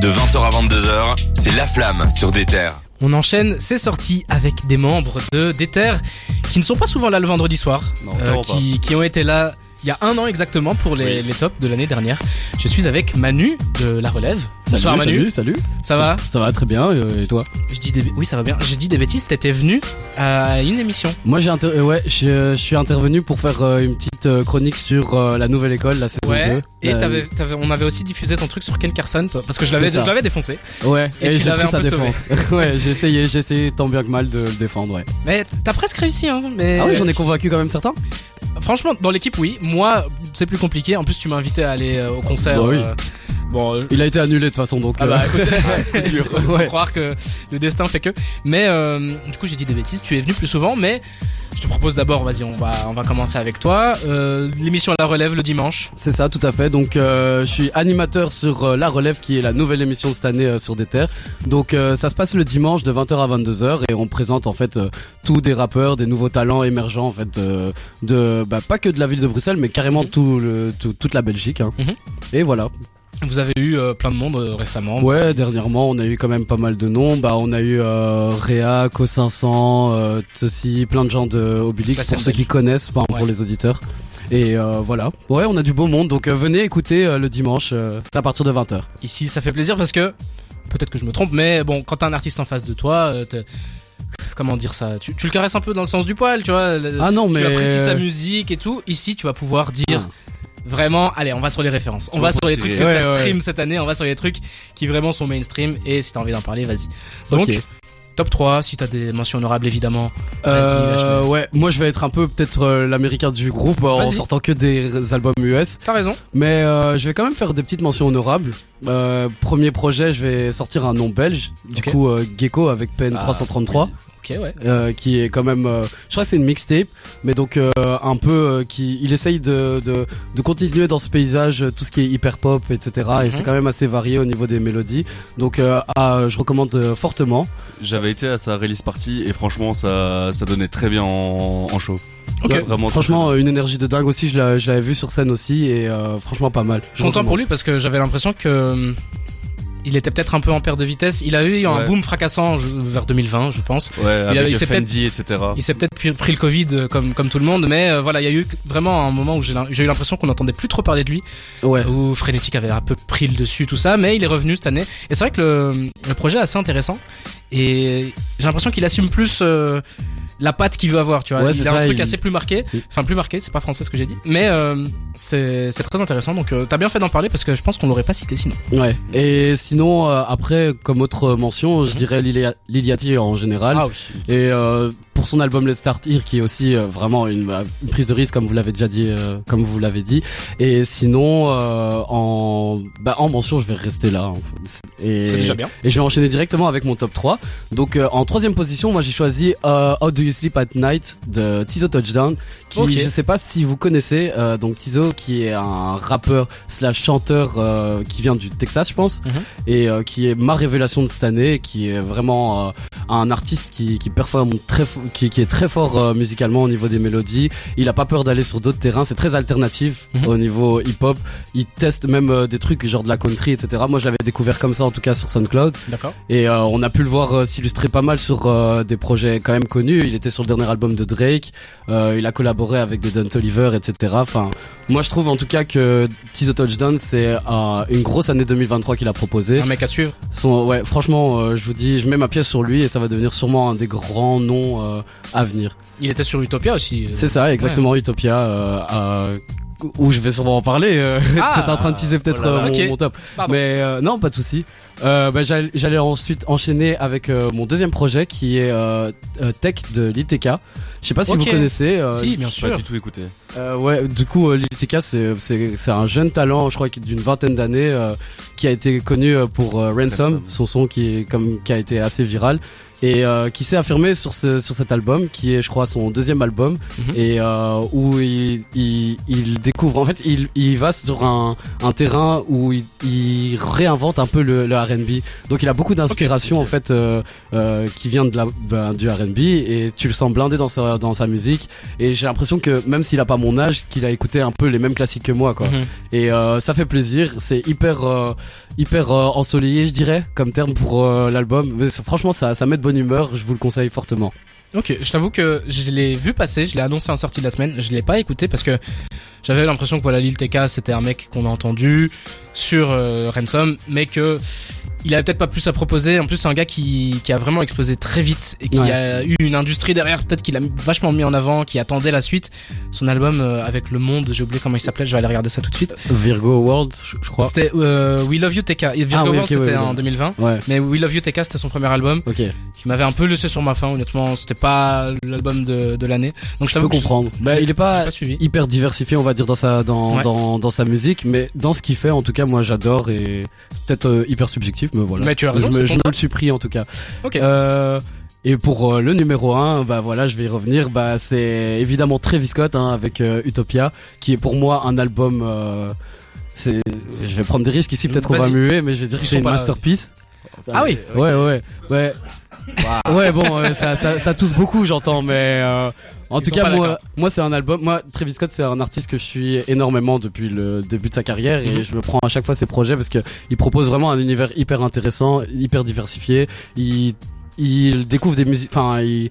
De 20h à 22h, c'est La Flamme sur des terres. On enchaîne ces sorties avec des membres de Déter qui ne sont pas souvent là le vendredi soir, Non, euh, qui ont été là il y a un an exactement pour les, les tops de l'année dernière. Je suis avec Manu de La Relève. Bonsoir salut, Manu, Salut, salut. ça va Ça va très bien, euh, et toi Je dis des... Oui ça va bien, j'ai dit des bêtises, t'étais venu à une émission. Moi j'ai inter- euh, ouais, je, je suis intervenu pour faire euh, une petite euh, chronique sur la nouvelle école, la saison Ouais, 2. et t'avais, t'avais- on avait aussi diffusé ton truc sur Ken Carson, parce que je l'avais, je l'avais défoncé. Ouais, et et, tu j'ai l'avais pris un sa peu défense. ouais, j'ai essayé, j'ai essayé tant bien que mal de le défendre, ouais. Mais t'as presque réussi, hein. Mais Ah oui, j'en ai convaincu quand même certains Franchement, dans l'équipe, oui. Moi, c'est plus compliqué. En plus, tu m'as invité à aller au concert. Bah oui. Bon, euh, Il a été annulé de toute façon, donc... ah bah, euh, écoute, dur. Faut Ouais. croire que le destin fait que. Mais euh, du coup, j'ai dit des bêtises. Tu es venu plus souvent, mais je te propose d'abord, vas-y, on va, on va commencer avec toi. Euh, L'émission La Relève le dimanche. C'est ça, tout à fait. Donc, euh, je suis animateur sur euh, La Relève, qui est la nouvelle émission de cette année sur des terres. Donc, ça se passe le dimanche de 20h à 22h et on présente en fait tous des rappeurs, des nouveaux talents émergents en fait de bah, pas que de la ville de Bruxelles, mais carrément tout le tout- toute la Belgique. hein. Mhm. Et voilà. Vous avez eu euh, plein de monde euh, récemment. Ouais, dernièrement, on a eu quand même pas mal de noms. Bah, on a eu euh, Réa, Co500, euh, Tossi, plein de gens de scène pour ceux qui connaissent, pas Ouais. pour les auditeurs. Et voilà. Ouais, on a du beau monde. Donc venez écouter le dimanche c'est à partir de 20h. Ici, ça fait plaisir parce que peut-être que je me trompe, mais bon, quand t'as un artiste en face de toi, comment dire ça tu, tu le caresses un peu dans le sens du poil, tu vois. Ah non, tu mais apprécies sa musique et tout. Ici, tu vas pouvoir dire Ah. Vraiment, allez, on va sur les références. On va sur les trucs que Ouais, ouais. stream cette année. On va sur les trucs qui vraiment sont mainstream. Et si t'as envie d'en parler, vas-y. Donc, top 3, si t'as des mentions honorables, évidemment. Euh, ouais, moi je vais être un peu peut-être euh, l'américain du groupe euh, en sortant que des albums US, T'as raison. mais euh, je vais quand même faire des petites mentions honorables. Premier projet, je vais sortir un nom belge, du coup Gecko avec PN 333. Ok, ouais. euh, qui est quand même, euh, je crois que c'est une mixtape, mais donc euh, un peu euh, qui, il essaye de, de de continuer dans ce paysage tout ce qui est hyper pop, etc. Et Mhm. c'est quand même assez varié au niveau des mélodies, donc je recommande fortement. J'avais été à sa release party et franchement ça ça donnait très bien en, en show. Ouais, Vraiment. Franchement, une énergie de dingue aussi. Je l'avais vu sur scène aussi et euh, franchement pas mal. Je suis content pour lui parce que j'avais l'impression que hum, il était peut-être un peu en perte de vitesse. Il a eu un Ouais. boom fracassant vers 2020, je pense. Ouais, Il a- avec il s'est Fendi, etc. Il s'est peut-être pris, le Covid euh, comme comme tout le monde, mais euh, voilà, il y a eu vraiment un moment où j'ai eu l'impression qu'on n'entendait plus trop parler de lui, Ouais. où Frenetic avait un peu pris le dessus, tout ça, mais il est revenu cette année. Et c'est vrai que le, le projet est assez intéressant, et j'ai l'impression qu'il assume plus euh, la patte qu'il veut avoir, tu vois. Ouais, il c'est a un truc il- assez plus marqué, enfin plus marqué, c'est pas français ce que j'ai dit, mais euh, c'est c'est très intéressant. Donc euh, t'as bien fait d'en parler parce que je pense qu'on l'aurait pas cité sinon. Ouais. Et sinon, euh, après, comme autre mention, je dirais Lilia- Liliati en général. Ah oui. Et euh, pour son album Let's Start Here, qui est aussi euh, vraiment une, bah, une prise de risque, comme vous l'avez déjà dit, euh, comme vous l'avez dit. Et sinon, euh, en bah, en mention, je vais rester là. en fait. Et, C'est déjà bien. Et je vais enchaîner directement avec mon top 3. Donc euh, en troisième position, moi j'ai choisi euh, How Do You Sleep at Night de Tizo Touchdown, qui je sais pas si vous connaissez. euh, donc Tizo, qui est un rappeur slash chanteur euh, qui vient du Texas, je pense, Mhm. et euh, qui est ma révélation de cette année, qui est vraiment un artiste qui qui performe très qui, qui est très fort musicalement au niveau des mélodies. Il a pas peur d'aller sur d'autres terrains. C'est très alternatif Mhm. au niveau hip-hop. Il teste même des trucs genre de la country, etc. Moi, je l'avais découvert comme ça en tout cas sur SoundCloud. D'accord. Et on a pu le voir s'illustrer pas mal sur des projets quand même connus. Il était sur le dernier album de Drake. Euh, il a collaboré avec des Don Oliver, etc. Enfin, moi je trouve en tout cas que Tizo Touchdown c'est euh, une grosse année 2023 qu'il a proposé. Un mec à suivre? Son, ouais, franchement, euh, je vous dis, je mets ma pièce sur lui et ça va devenir sûrement un des grands noms à venir. Il était sur Utopia aussi. C'est ça, exactement, Utopia. Où je vais sûrement en parler. Ah, T'étais en train de teaser peut-être oh mon, top. Pardon. Mais non, pas de souci. Euh, bah, j'allais j'allais ensuite enchaîner avec euh, mon deuxième projet qui est euh, euh, Tech de l'ITK. Je sais pas si vous connaissez. euh, si, bien J'ai pas sûr. du tout écouté. euh, ouais, du coup, euh, l'ITK c'est c'est c'est un jeune talent, je crois d'une vingtaine d'années, euh, qui a été connu pour euh, Ransom, Ransom. son son qui est comme qui a été assez viral et euh, qui s'est affirmé sur ce sur cet album, qui est je crois son deuxième album Mhm. et euh, où il, il il découvre en fait il il va sur un un terrain où il, il réinvente un peu le, le R&B. Donc il a beaucoup d'inspiration en fait euh, euh, qui vient de la ben, du R&B et tu le sens blindé dans sa dans sa musique et j'ai l'impression que même s'il a pas mon âge qu'il a écouté un peu les mêmes classiques que moi quoi Mhm. et euh, ça fait plaisir c'est hyper hyper ensoleillé, je dirais, comme terme pour l'album. Mais franchement, ça, ça met de bonne humeur. Je vous le conseille fortement. Ok, je t'avoue que je l'ai vu passer, je l'ai annoncé en sortie de la semaine, je l'ai pas écouté parce que j'avais l'impression que voilà Lil TK c'était un mec qu'on a entendu sur euh, Ransom, mais que il avait peut-être pas plus à proposer. En plus, c'est un gars qui, qui a vraiment explosé très vite et qui Ouais. a eu une industrie derrière, peut-être qu'il a vachement mis en avant, qui attendait la suite. Son album euh, avec Le Monde, j'ai oublié comment il s'appelait, je vais aller regarder ça tout de suite. Virgo World, je, crois. C'était euh, We Love You TK. Virgo Ah oui, World, ok, c'était ouais, en 2020. Ouais, Mais We Love You TK, c'était son premier album ok. qui m'avait un peu laissé sur ma faim. Honnêtement, c'était pas l'album de, de l'année. Donc je Je t'avoue comprendre. je- Bah, il est pas pas suivi. hyper diversifié, on va dire, dans sa, dans, Ouais. dans, dans sa musique, mais dans ce qu'il fait, en tout cas, moi, j'adore et peut-être euh, hyper subjectif, mais voilà. Mais tu as raison, je me, je le suis pris, en tout cas. Euh, et pour euh, le numéro 1, bah voilà, je vais y revenir. Bah c'est évidemment Travis Scott hein, avec Utopia, qui est pour moi un album. c'est, je vais prendre des risques ici, peut-être qu'on va muer, mais je vais dire Ils que c'est une là, masterpiece. Ah oui. Ouais, ouais, ouais. Ouais, bon, ça, ça, ça tousse beaucoup, j'entends, mais en Ils tout cas, moi, moi, c'est un album. Moi, Travis Scott, c'est un artiste que je suis énormément depuis le début de sa carrière et Mhm. je me prends à chaque fois ses projets parce que il propose vraiment un univers hyper intéressant, hyper diversifié. Il, il découvre des musiques, enfin, il,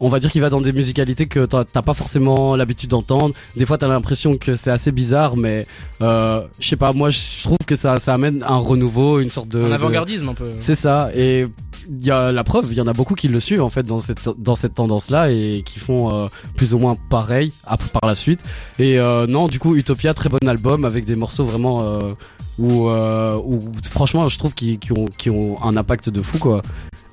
on va dire qu'il va dans des musicalités que t'as pas forcément l'habitude d'entendre. Des fois, t'as l'impression que c'est assez bizarre, mais euh, je sais pas. Moi, je trouve que ça, ça amène un renouveau, une sorte de Un de- avant-gardisme un peu. c'est ça. Et il y a la preuve, il y en a beaucoup qui le suivent en fait dans cette dans cette tendance-là et qui font euh, plus ou moins pareil par la suite. Et euh, non, du coup, Utopia, très bon album avec des morceaux vraiment euh, où, euh, où franchement, je trouve qu'ils qu'ils ont qui ont un impact de fou quoi.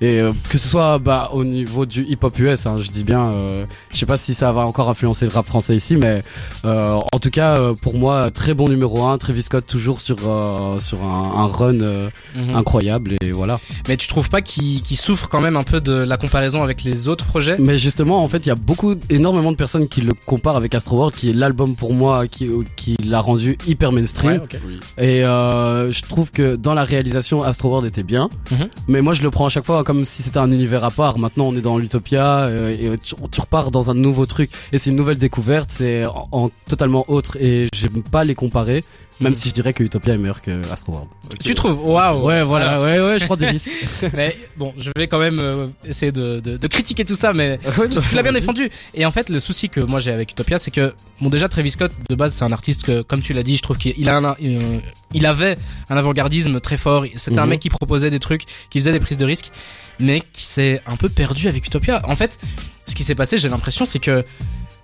Et euh, que ce soit bah au niveau du hip-hop US, hein, je dis bien, euh, je sais pas si ça va encore influencer le rap français ici, mais euh, en tout cas euh, pour moi très bon numéro 1 Travis Scott toujours sur euh, sur un, un run euh, Mhm. incroyable et voilà. Mais tu trouves pas qu'il qu'il souffre quand même un peu de la comparaison avec les autres projets? Mais justement, en fait, il y a beaucoup, énormément de personnes qui le comparent avec Astro World, qui est l'album pour moi qui, qui l'a rendu hyper mainstream. Ouais, ok. Oui. Et euh, je trouve que dans la réalisation, Astro World était bien. Mhm. Mais moi, je le prends à chaque fois comme si c'était un univers à part. Maintenant, on est dans l'utopia euh, et tu, repars dans un nouveau truc. Et c'est une nouvelle découverte, c'est en, en totalement autre. Et j'aime pas les comparer, même si je dirais que Utopia est meilleur que Astro World. Tu trouves Waouh Ouais, voilà, ouais, ouais, je prends des risques. Mais bon, je vais quand même euh, essayer de, de, de critiquer tout ça, mais tu l'as bien défendu. Et en fait, le souci que moi j'ai avec Utopia, c'est que bon déjà Travis Scott de base c'est un artiste que, comme tu l'as dit, je trouve qu'il a un, euh, il avait un avant-gardisme très fort. C'était un Mhm. mec qui proposait des trucs, qui faisait des prises de risques, mais qui s'est un peu perdu avec Utopia. En fait, ce qui s'est passé, j'ai l'impression, c'est que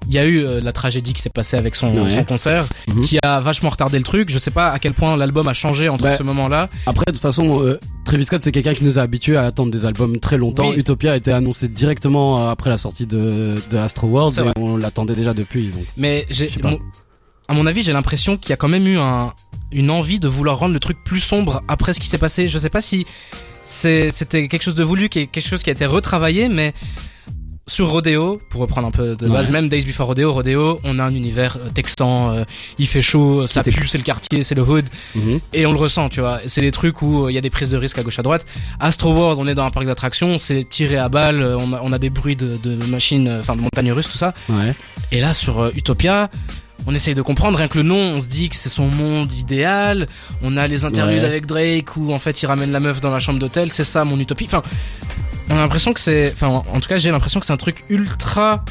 il y a eu euh, la tragédie qui s'est passée avec son, Ouais. son concert, Mhm. qui a vachement retardé le truc. Je sais pas à quel point l'album a changé entre Bah, ce moment-là. Après, de toute façon, euh, Travis Scott, c'est quelqu'un qui nous a habitués à attendre des albums très longtemps. Oui. Utopia a été annoncé directement euh, après la sortie de, de Astro World et on l'attendait déjà depuis. Donc. Mais j'ai, à mon avis, j'ai l'impression qu'il y a quand même eu un, une envie de vouloir rendre le truc plus sombre après ce qui s'est passé. Je sais pas si c'était quelque chose de voulu, quelque chose qui a été retravaillé, mais sur Rodeo, pour reprendre un peu de base, Ouais. même Days Before Rodeo, Rodeo, on a un univers euh, texan, euh, il fait chaud, ça pue, c'est le quartier, c'est le hood, Mhm. et on le ressent, tu vois. C'est des trucs où euh, il y a des prises de risque à gauche à droite. Astro World, on est dans un parc d'attractions, c'est tiré à balles, on a, on a des bruits de, de machines, enfin de montagnes russes, tout ça. Ouais. Et là, sur euh, Utopia, on essaye de comprendre, rien que le nom, on se dit que c'est son monde idéal. On a les interludes Ouais. avec Drake où en fait il ramène la meuf dans la chambre d'hôtel, c'est ça mon utopie. Enfin, on a l'impression que c'est, enfin, en tout cas, j'ai l'impression que c'est un truc ultra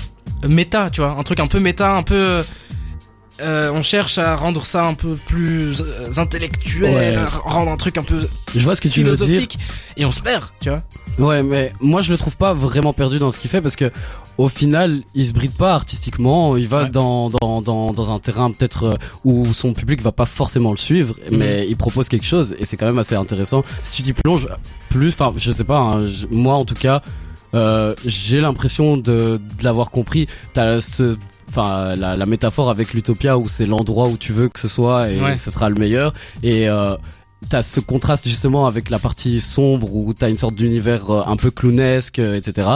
méta, tu vois, un truc un peu méta, un peu. Euh, on cherche à rendre ça un peu plus euh, intellectuel, Ouais. rendre un truc un peu Je vois ce que tu veux dire. philosophique, et on se perd, tu vois. Ouais, mais moi je le trouve pas vraiment perdu dans ce qu'il fait parce que au final, il se bride pas artistiquement. Il va Ouais. dans, dans, dans, dans un terrain peut-être euh, où son public va pas forcément le suivre, Mhm. mais il propose quelque chose et c'est quand même assez intéressant. Si tu t'y plonges plus, enfin, je sais pas, hein, moi en tout cas, euh, j'ai l'impression de, de l'avoir compris. T'as ce Enfin, la, la métaphore avec l'utopia où c'est l'endroit où tu veux que ce soit et Ouais. ce sera le meilleur. Et euh, t'as ce contraste justement avec la partie sombre où t'as une sorte d'univers euh, un peu clownesque, euh, etc.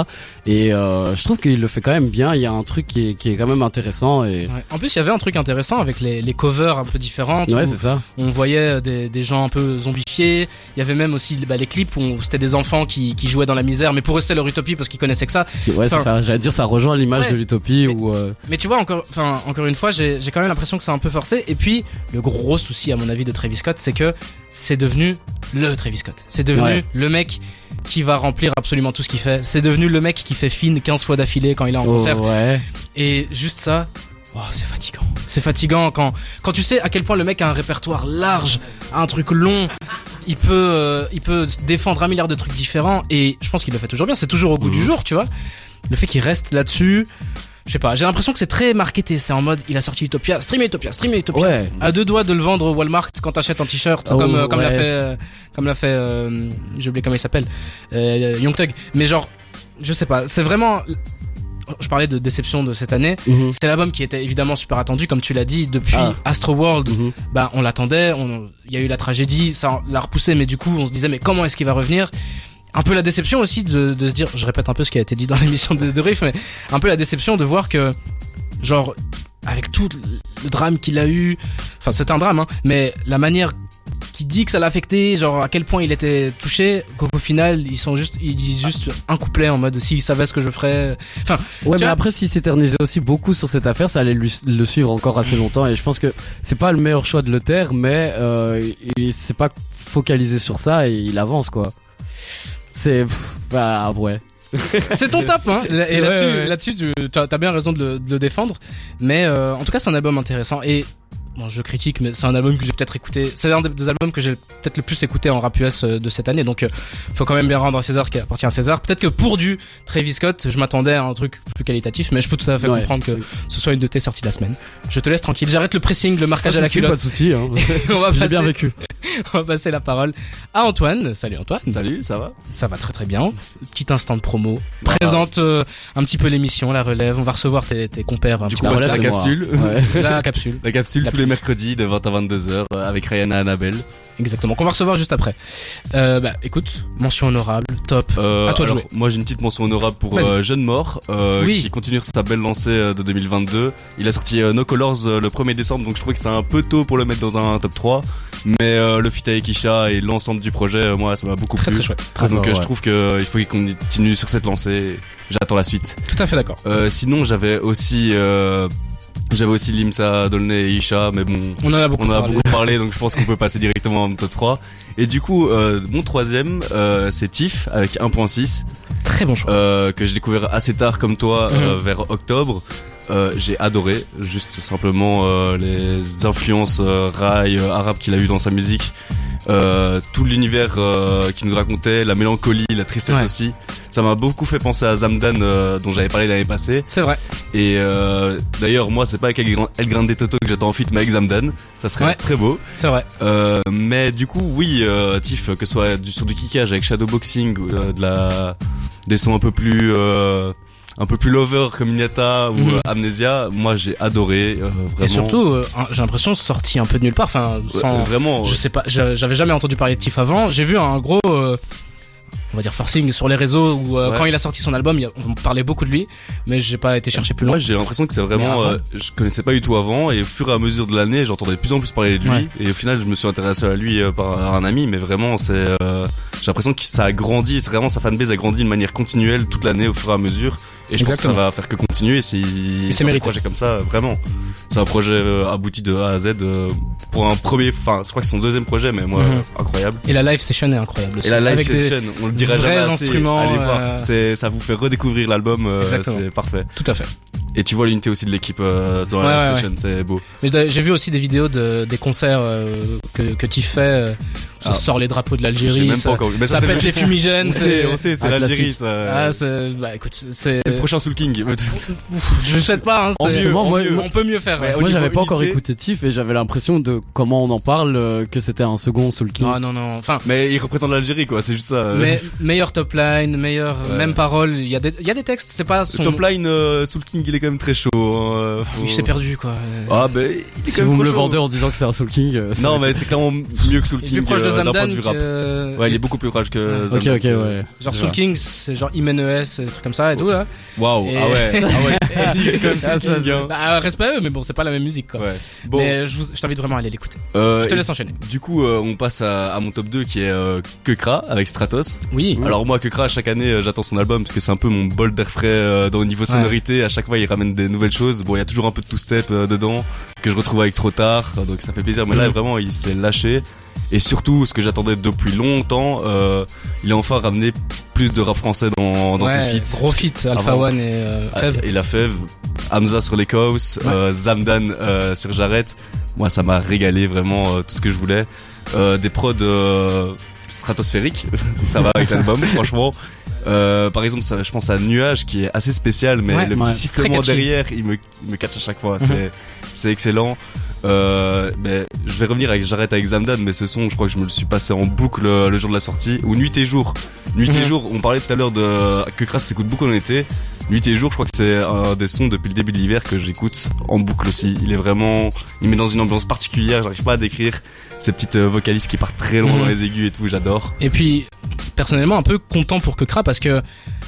Et euh, je trouve qu'il le fait quand même bien. Il y a un truc qui est, qui est quand même intéressant et Ouais. En plus, il y avait un truc intéressant avec les, les covers un peu différentes. ouais, c'est ça. On voyait des, des gens un peu zombifiés. Il y avait même aussi bah, les clips où c'était des enfants qui, qui jouaient dans la misère, mais pour rester leur utopie parce qu'ils connaissaient que ça. Qui- ouais, c'est ça. J'allais dire, ça rejoint l'image Ouais. de l'utopie Mais- où. euh, Mais tu vois, encore, enfin, encore une fois, j'ai j'ai quand même l'impression que c'est un peu forcé. Et puis, le gros souci, à mon avis, de Travis Scott, c'est que c'est devenu le Travis Scott. C'est devenu Ouais. le mec qui va remplir absolument tout ce qu'il fait. C'est devenu le mec qui fait fine 15 fois d'affilée quand il est en Oh, concert. ouais. Et juste ça, oh, c'est fatigant. C'est fatigant quand, quand tu sais à quel point le mec a un répertoire large, a un truc long. Il peut, euh, il peut défendre un milliard de trucs différents et je pense qu'il le fait toujours bien. C'est toujours au goût du Mhm. jour, tu vois. Le fait qu'il reste là-dessus, je sais pas. J'ai l'impression que c'est très marketé. C'est en mode, il a sorti Utopia, stream Utopia, stream Utopia. Ouais. À deux doigts de le vendre au Walmart quand t'achètes un t-shirt, Oh, comme euh, comme l'a fait, euh, comme l'a fait, euh, j'ai oublié comment il s'appelle, euh, Young Thug. Mais genre, je sais pas. C'est vraiment. Je parlais de déception de cette année. Mhm. C'est l'album qui était évidemment super attendu, comme tu l'as dit, depuis Ah. Astro World. Mhm. Bah, on l'attendait, il y a eu la tragédie, ça l'a repoussé, mais du coup, on se disait, mais comment est-ce qu'il va revenir? Un peu la déception aussi de, de se dire, je répète un peu ce qui a été dit dans l'émission de, de Riff, mais un peu la déception de voir que, genre, avec tout le drame qu'il a eu, enfin, c'était un drame, hein, mais la manière qui dit que ça l'a affecté, genre à quel point il était touché, qu'au final ils sont juste, ils disent juste un couplet en mode s'il savait ce que je ferais. Enfin, Ouais, mais vois- après, s'il s'éternisait aussi beaucoup sur cette affaire, ça allait lui, le suivre encore assez longtemps. Et je pense que c'est pas le meilleur choix de le taire, mais euh, il s'est pas focalisé sur ça et il avance, quoi. C'est... Bah, ouais. C'est ton top, hein. Et Ouais, là-dessus, ouais. là-dessus, tu as, bien raison de le, de le défendre. Mais euh, en tout cas, c'est un album intéressant. Et bon, je critique, mais c'est un album que j'ai peut-être écouté. C'est un des, albums que j'ai peut-être le plus écouté en rap US euh, de cette année. Donc, euh, faut quand même bien rendre à César qui appartient à César. Peut-être que pour du Travis Scott, je m'attendais à un truc plus qualitatif, mais je peux tout à fait Ouais. comprendre que ce soit une de tes sorties de la semaine. Je te laisse tranquille. J'arrête le pressing, le marquage à la Ah, si, Pas culotte. de souci, hein. on va passer, bien vécu. on va passer la parole à Antoine. Salut Antoine. Salut, ça va? Ça va très très bien. Petit instant de promo. Présente euh, un petit peu l'émission, la relève. On va recevoir tes, tes compères un Du petit coup, peu. bah, relève, la capsule. Ouais. la capsule. La capsule La tous les mercredis de 20 à 22h euh, avec Ryan et Annabelle. Exactement. Qu'on va recevoir juste après. Euh, bah, écoute, mention honorable, top. Euh, À toi de alors, jouer. Moi j'ai une petite mention honorable pour euh, Jeune Mort Oui. qui continue sur sa belle lancée de 2022. Il a sorti No Colors le 1er décembre donc je trouvais que c'est un peu tôt pour le mettre dans un top 3. Mais le feat avec Isha et l'ensemble du projet, moi ça m'a beaucoup Très plu. très chouette. Très donc fort, je trouve que il faut qu'il continue sur cette lancée. J'attends la suite. Tout à fait d'accord. Sinon j'avais aussi j'avais aussi Limsa, Dolnay et Isha mais bon On en a beaucoup on en a parlé. beaucoup parlé, donc je pense qu'on peut passer directement en top 3. Et du coup, euh, mon troisième, euh, c'est Tiff avec 1.6, Très bon choix. euh, que j'ai découvert assez tard comme toi, Mhm. vers octobre. Euh, j'ai adoré, juste simplement euh, les influences euh, rail euh, arabes qu'il a eu dans sa musique, euh, tout l'univers euh, qu'il nous racontait, la mélancolie, la tristesse Ouais. aussi. Ça m'a beaucoup fait penser à Zamdan euh, dont j'avais parlé l'année passée. C'est vrai. Et euh, d'ailleurs, moi, c'est pas avec El Gran- El Grande Toto que j'attends en feat, mais avec Zamdan. Ça serait Ouais. très beau. C'est vrai. Euh, mais du coup, oui, euh, Tiff, que ce soit du, sur du kickage avec Shadowboxing euh, de la des sons un peu plus euh, un peu plus lover comme Inyata ou Mhm. euh, Amnesia, moi j'ai adoré euh, vraiment. Et surtout, euh, j'ai l'impression sorti un peu de nulle part. Enfin, Ouais, sans. vraiment. Je sais pas. j'a- J'avais jamais entendu parler de Tiff avant. J'ai vu un gros. euh, on va dire forcing sur les réseaux où euh, Ouais. quand il a sorti son album, on parlait beaucoup de lui, mais j'ai pas été chercher plus loin. Moi j'ai l'impression que c'est vraiment, avant- euh, je connaissais pas du tout avant et au fur et à mesure de l'année j'entendais de plus en plus parler de lui Ouais. et au final je me suis intéressé à lui euh, par un ami mais vraiment c'est, euh, j'ai l'impression que ça a grandi, vraiment sa fanbase a grandi de manière continuelle toute l'année au fur et à mesure et je pense que ça va faire que continuer si c'est un projet comme ça vraiment. C'est un projet euh, abouti de A à Z euh, pour un premier, enfin je crois que c'est son deuxième projet mais moi Mhm. euh, incroyable. Et la live session est incroyable aussi. Et la live Avec session, on le dira jamais assez. Allez voir, euh, c'est ça vous fait redécouvrir l'album, euh, c'est parfait. Tout à fait. Et tu vois l'unité aussi de l'équipe euh, dans la Ouais, session, c'est beau. Mais j'ai vu aussi des vidéos de, des concerts euh, que, que Tiff fait. Euh, ça Ah. sort les drapeaux de l'Algérie. Ça, encore ça c'est pète le- les fumigènes. On sait, on sait, c'est l'Algérie, ça. Ah, c'est, bah écoute, c'est, c'est le prochain Soul King. je souhaite pas, hein, En c'est- mieux, Justement, en moi- mieux. on peut mieux faire. Ouais, Moi, j'avais pas encore écouté Tiff et j'avais l'impression de comment on en parle, euh, que c'était un second Soul King. Non, non, non. Enfin, Mais il représente l'Algérie, quoi. C'est juste ça. euh. mais, meilleure top line, meilleure, Ouais. même parole. Il y a des, il y a des textes, c'est pas son. Top line, euh, Soul King, il est quand même très chaud. hein, euh, faut- perdu, quoi. Ah, ben, Si vous me le chaud. vendez en disant que c'est un Soul King. euh, Non, mais c'est clairement mieux que Soul King. plus proche de euh, d'un point Zamdan de vue rap. que... Ouais, il est beaucoup plus proche que Ok, Zamdan. ok, ouais. Genre Soul vois. King, c'est genre Imen ES, des trucs comme ça et tout, là. Waouh, Et- ah ouais, ah ouais, tu t'es dit, il est quand même Soul Ah, ça, King, hein. Bah, respect à eux, mais bon, c'est pas la même musique, quoi. Ouais. Bon, Mais je, vous- je t'invite vraiment à aller l'écouter. euh, Je te laisse enchaîner. Du coup, euh, on passe à, à mon top 2 qui est euh, Kekra avec Stratos. Oui. Alors moi, Kekra, chaque année, euh, j'attends son album parce que c'est un peu mon bol d'air frais euh, dans le niveau sonorité. À chaque fois, il ramène des nouvelles choses. Bon, il y a toujours un peu de two-step euh, dedans que je retrouve avec trop tard, donc ça fait plaisir. Mais là, Mhm. vraiment, il s'est lâché. Et surtout, ce que j'attendais depuis longtemps, euh, il a enfin ramené plus de rap français dans, dans Ouais, ses feats. Gros feat, Alpha Avant. One et euh, Ah, Fev. Et la Fev, Hamza sur les Chaos, euh, Zamdan euh, sur Jarrett. Moi, ça m'a régalé vraiment euh, tout ce que je voulais. Euh, des prods euh, stratosphériques, ça va avec l'album, franchement. Euh, par exemple, ça, je pense à Nuage qui est assez spécial, mais Ouais, le petit ouais. sifflement derrière, il me, il me catch à chaque fois. Mhm. C'est, c'est excellent. Euh, mais je vais revenir avec J'arrête avec Zamdan, mais ce son, je crois que je me le suis passé en boucle euh, le jour de la sortie, ou Nuit et Jour. Nuit et Mhm. Jour, on parlait tout à l'heure de que Crass s'écoute beaucoup en été. Nuit et Jour, je crois que c'est un des sons depuis le début de l'hiver que j'écoute en boucle aussi. Il est vraiment, il met dans une ambiance particulière. J'arrive pas à décrire ces petites euh, vocalistes qui partent très loin Mhm. dans les aigus et tout. J'adore. Et puis, personnellement, un peu content pour Kekra parce que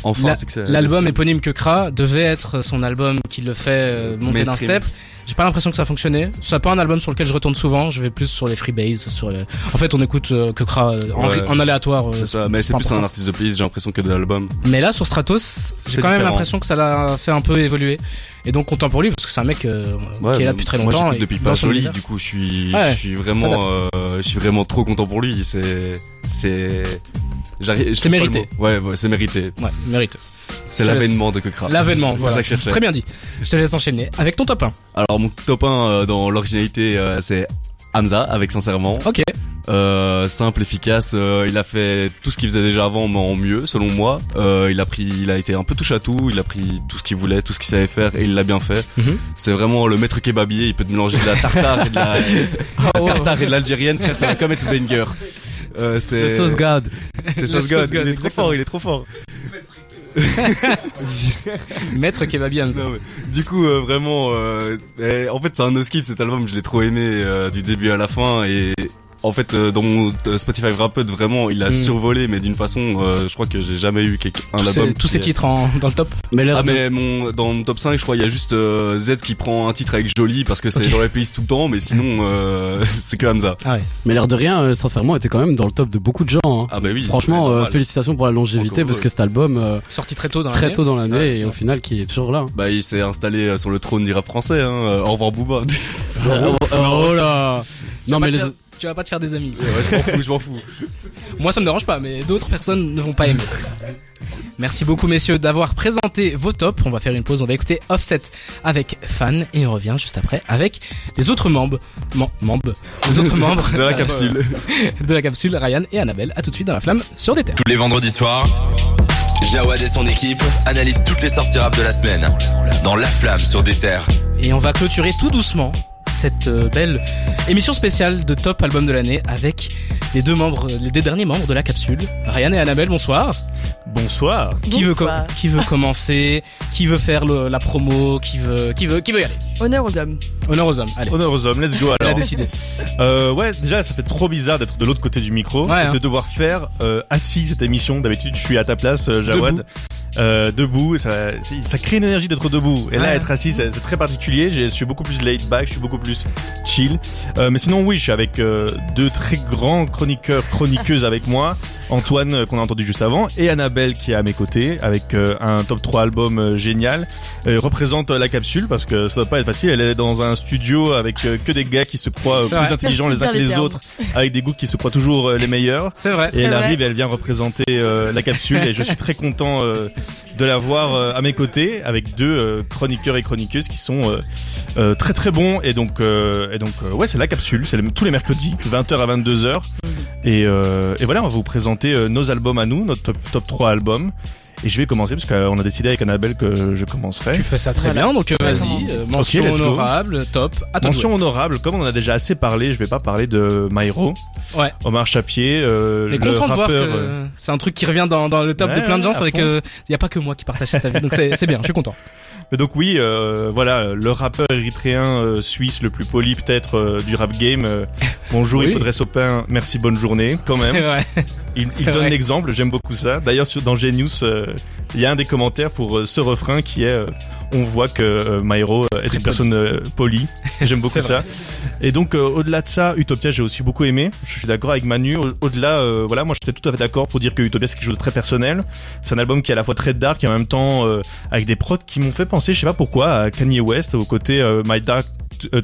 Enfin, La- que l'album éponyme Kekra devait être son album qui le fait euh, monter d'un step. J'ai pas l'impression que ça fonctionnait. C'est pas un album sur lequel je retourne souvent. Je vais plus sur les freebase, sur les... En fait, on écoute euh, Kekra euh, en, Ouais. en aléatoire. euh, C'est ça, mais c'est plus un artiste de playlist, j'ai l'impression que de l'album. Mais là, sur Stratos, j'ai quand même l'impression que ça l'a fait un peu évoluer. Et donc content pour lui parce que c'est un mec euh, qui est là depuis très longtemps. Moi, et depuis pas joli, du coup, je suis, Ouais, je suis vraiment, je suis vraiment trop content pour lui. C'est, C'est mérité. Ouais, ouais, c'est mérité. Ouais, mérite. C'est l'avènement de Kekra. L'avènement, C'est voilà. ça que je cherchais. Très bien dit. Je te laisse enchaîner avec ton top 1. Alors mon top 1 euh, dans l'originalité, euh, c'est Hamza avec sincèrement. Ok. Euh, simple, efficace. euh, il a fait tout ce qu'il faisait déjà avant, mais en mieux, selon moi. Euh, il a pris, il a été un peu touche à tout. Il a pris tout ce qu'il voulait, tout ce qu'il savait faire, et il l'a bien fait. Mhm. C'est vraiment le maître kebabier. Il peut te mélanger de la tartare et de la, Oh, tartare et de l'algérienne. Frère, ça va comme être banger. Euh, c'est Le sauce God. c'est sauce sauce God. God, Il est trop fort. Il est trop fort. Maître Kebabi Hamza. Non, mais du coup, euh, vraiment, euh, eh, en fait, c'est un no skip cet album. Je l'ai trop aimé euh, du début à la fin et en fait, euh, dans mon euh, Spotify Wrapped, vraiment, il a Mm. survolé, mais d'une façon, euh, je crois que j'ai jamais eu un Tous album. ces, tous ces est- titres en, dans le top. Mais l'air Ah de- mais mon dans mon top 5 je crois il y a juste euh, Z qui prend un titre avec Jolie parce que c'est Ok. dans la playlist tout le temps mais sinon euh, c'est que Hamza. Ah ouais. mais l'air de rien, euh, sincèrement, était quand même dans le top de beaucoup de gens. hein. Ah bah oui. Franchement, euh, félicitations pour la longévité Encore parce que cet album euh, Sorti très tôt dans très l'année. tôt dans l'année Ouais. et au final qui est toujours là. Bah il s'est installé sur le trône du rap français hein. Au revoir Booba. Oh, là. Non mais les... tu vas pas te faire des amis. je m'en fous, je m'en fous. Moi, ça me dérange pas, mais d'autres personnes ne vont pas aimer. Merci beaucoup, messieurs, d'avoir présenté vos tops. On va faire une pause. On va écouter Offset avec Fan et on revient juste après avec les autres membres, mem- membres, les autres membres De la capsule. de la capsule, Ryan et Annabelle. À tout de suite dans la flamme sur des terres. Tous les vendredis soirs, Jawad et son équipe analysent toutes les sorties rap de la semaine dans La Flamme sur des terres. Et on va clôturer tout doucement cette euh, belle émission spéciale de top album de l'année avec les deux membres, les deux derniers membres de la capsule, Ryan et Annabelle. Bonsoir. Bonsoir. Qui veut, Bonsoir. qui veut commencer Qui veut faire le- la promo Qui veut, qui veut, qui veut y aller? Honneur aux hommes. Honneur aux hommes. Allez. Honneur aux hommes, let's go Elle a alors. décidé. Euh, ouais, déjà ça fait trop bizarre d'être de l'autre côté du micro Ouais, et hein. de devoir faire euh, assis cette émission. D'habitude, je suis à ta place, euh, Jawad. Debout. Euh, debout, et ça, ça crée une énergie d'être debout. Et là, Ouais. être assis, c'est c'est très particulier. Je suis beaucoup plus laid back, je suis beaucoup plus chill. Euh, mais sinon, oui, je suis avec euh, deux très grands chroniqueurs, chroniqueuses avec moi. Antoine, euh, qu'on a entendu juste avant, et Annabelle, qui est à mes côtés, avec euh, un top 3 album euh, génial. Euh, représente la capsule, parce que ça doit pas être facile. Elle est dans un studio avec euh, que des gars qui se croient plus vrai. intelligents les uns que les autres, avec des goûts qui se croient toujours les meilleurs. C'est vrai. Et elle arrive et elle vient représenter euh, la capsule et je suis très content euh, de la voir euh, à mes côtés avec deux euh, chroniqueurs et chroniqueuses qui sont euh, euh, très très bons et donc euh, et donc ouais c'est la capsule c'est tous les mercredis 20h à 22h et, euh, et voilà on va vous présenter euh, nos albums à nous notre top, top 3 albums et je vais commencer parce qu'on a décidé avec Annabelle que je commencerai Tu fais ça très Voilà. bien, donc euh, vas-y. euh, mention honorable, top. Mention honorable, comme on en a déjà assez parlé, je vais pas parler de Myro. Ouais. Omar Chapier, euh, Mais le content de voir rappeur. que euh, c'est un truc qui revient dans, dans le top de plein de gens. C'est vrai à fond. que y a pas que moi qui partage cet avis, donc c'est bien. Je suis content. Mais donc oui, euh, voilà, le rappeur érythréen euh, suisse le plus poli peut-être euh, du rap game. euh, bonjour, Oui. il faudrait Sopin, merci, bonne journée, quand même. vrai. Il, il donne l'exemple, j'aime beaucoup ça. D'ailleurs, sur- dans Genius, euh, il y a un des commentaires pour ce refrain qui est, euh, on voit que euh, Myro euh, est Très une personne euh, polie. J'aime beaucoup vrai. ça. Et donc, euh, au-delà de ça, Utopia, j'ai aussi beaucoup aimé. Je suis d'accord avec Manu. Au- Au-delà, euh, voilà, moi, j'étais tout à fait d'accord pour dire que Utopia, c'est quelque chose de très personnel. C'est un album qui est à la fois très dark et en même temps euh, avec des prods qui m'ont fait penser, je sais pas pourquoi, à Kanye West, au côté euh, My Dark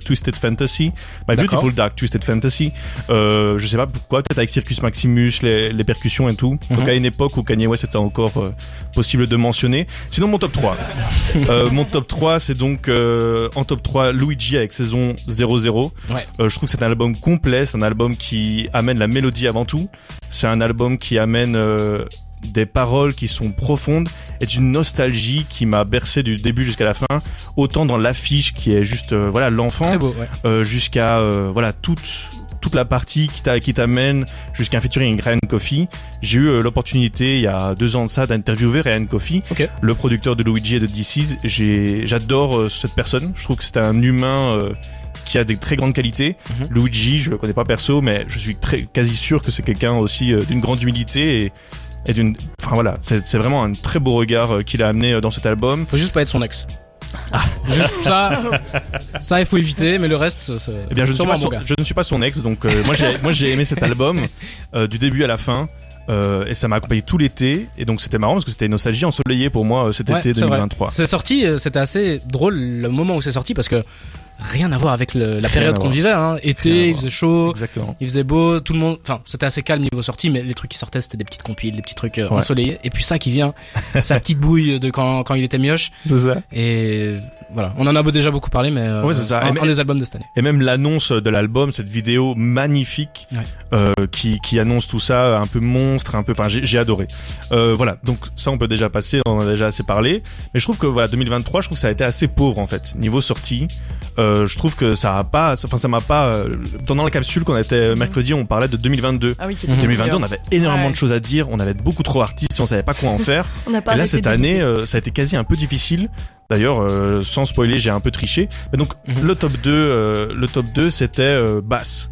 Twisted Fantasy, My. Beautiful Dark Twisted Fantasy. Euh, je sais pas pourquoi, peut-être avec Circus Maximus, les, les percussions et tout. Mhm. Donc à une époque où Kanye West était encore euh, possible de mentionner. Sinon mon top 3. euh, mon top 3 c'est donc euh, en top 3 Luigi avec saison 00. Ouais. Euh, je trouve que c'est un album complet, c'est un album qui amène la mélodie avant tout. C'est un album qui amène euh, des paroles qui sont profondes et d'une nostalgie qui m'a bercé du début jusqu'à la fin, autant dans l'affiche qui est juste euh, voilà l'enfant, ouais. euh, jusqu'à euh, voilà toute toute la partie qui t'a- qui t'amène jusqu'à un featuring avec Ryan Coffey. J'ai eu euh, l'opportunité il y a deux ans de ça d'interviewer Ryan Coffey, Ok. le producteur de Luigi et de DC's. J'adore euh, cette personne. Je trouve que c'est un humain euh, qui a des très grandes qualités. Mhm. Luigi, je le connais pas perso, mais je suis très quasi sûr que c'est quelqu'un aussi d'une grande humilité et, et d'une. Enfin voilà, c'est vraiment un très beau regard euh, qu'il a amené euh, dans cet album. Faut juste pas être son ex. Juste ça, ça il faut éviter, mais le reste, c'est Eh bien, je ne, suis pas son, bon gars. je ne suis pas son ex, donc euh, moi j'ai moi j'ai aimé cet album euh, du début à la fin. euh, et ça m'a accompagné tout l'été et donc c'était marrant parce que c'était une nostalgie ensoleillée pour moi cet Ouais, été c'est vrai. 2023. C'est sorti, c'était assez drôle le moment où c'est sorti parce que rien à voir avec le- la période qu'on vivait. Hein. Été, il faisait chaud, Exactement. il faisait beau, tout le monde. Enfin, c'était assez calme niveau sortie, mais les trucs qui sortaient c'était des petites compiles, des petits trucs euh, Ouais. ensoleillés. Et puis ça qui vient, sa petite bouille de quand quand il était mioche. C'est ça. Et voilà, on en a déjà beaucoup parlé, mais euh, Ouais, ça. Un, Et mais- un des albums de cette année. Et même l'annonce de l'album, cette vidéo magnifique Ouais. euh, qui, qui annonce tout ça, un peu monstre, un peu. Enfin, j'ai j'ai adoré. Euh, voilà. Donc ça, on peut déjà passer. On en a déjà assez parlé. Mais je trouve que voilà, 2023, je trouve que ça a été assez pauvre en fait niveau sortie. Euh, je trouve que ça a pas. Enfin, ça m'a pas. euh, Pendant la capsule qu'on était mercredi, on parlait de 2022. Ah oui, qui Mhm. était 2022, on avait énormément Ouais. de choses à dire. On avait beaucoup trop d'artistes. On savait pas quoi en faire. On pas Et là, cette année, euh, ça a été quasi un peu difficile. D'ailleurs, euh, sans spoiler, j'ai un peu triché. Mais donc, Mhm. le top 2, euh, le top 2, c'était euh, Bass.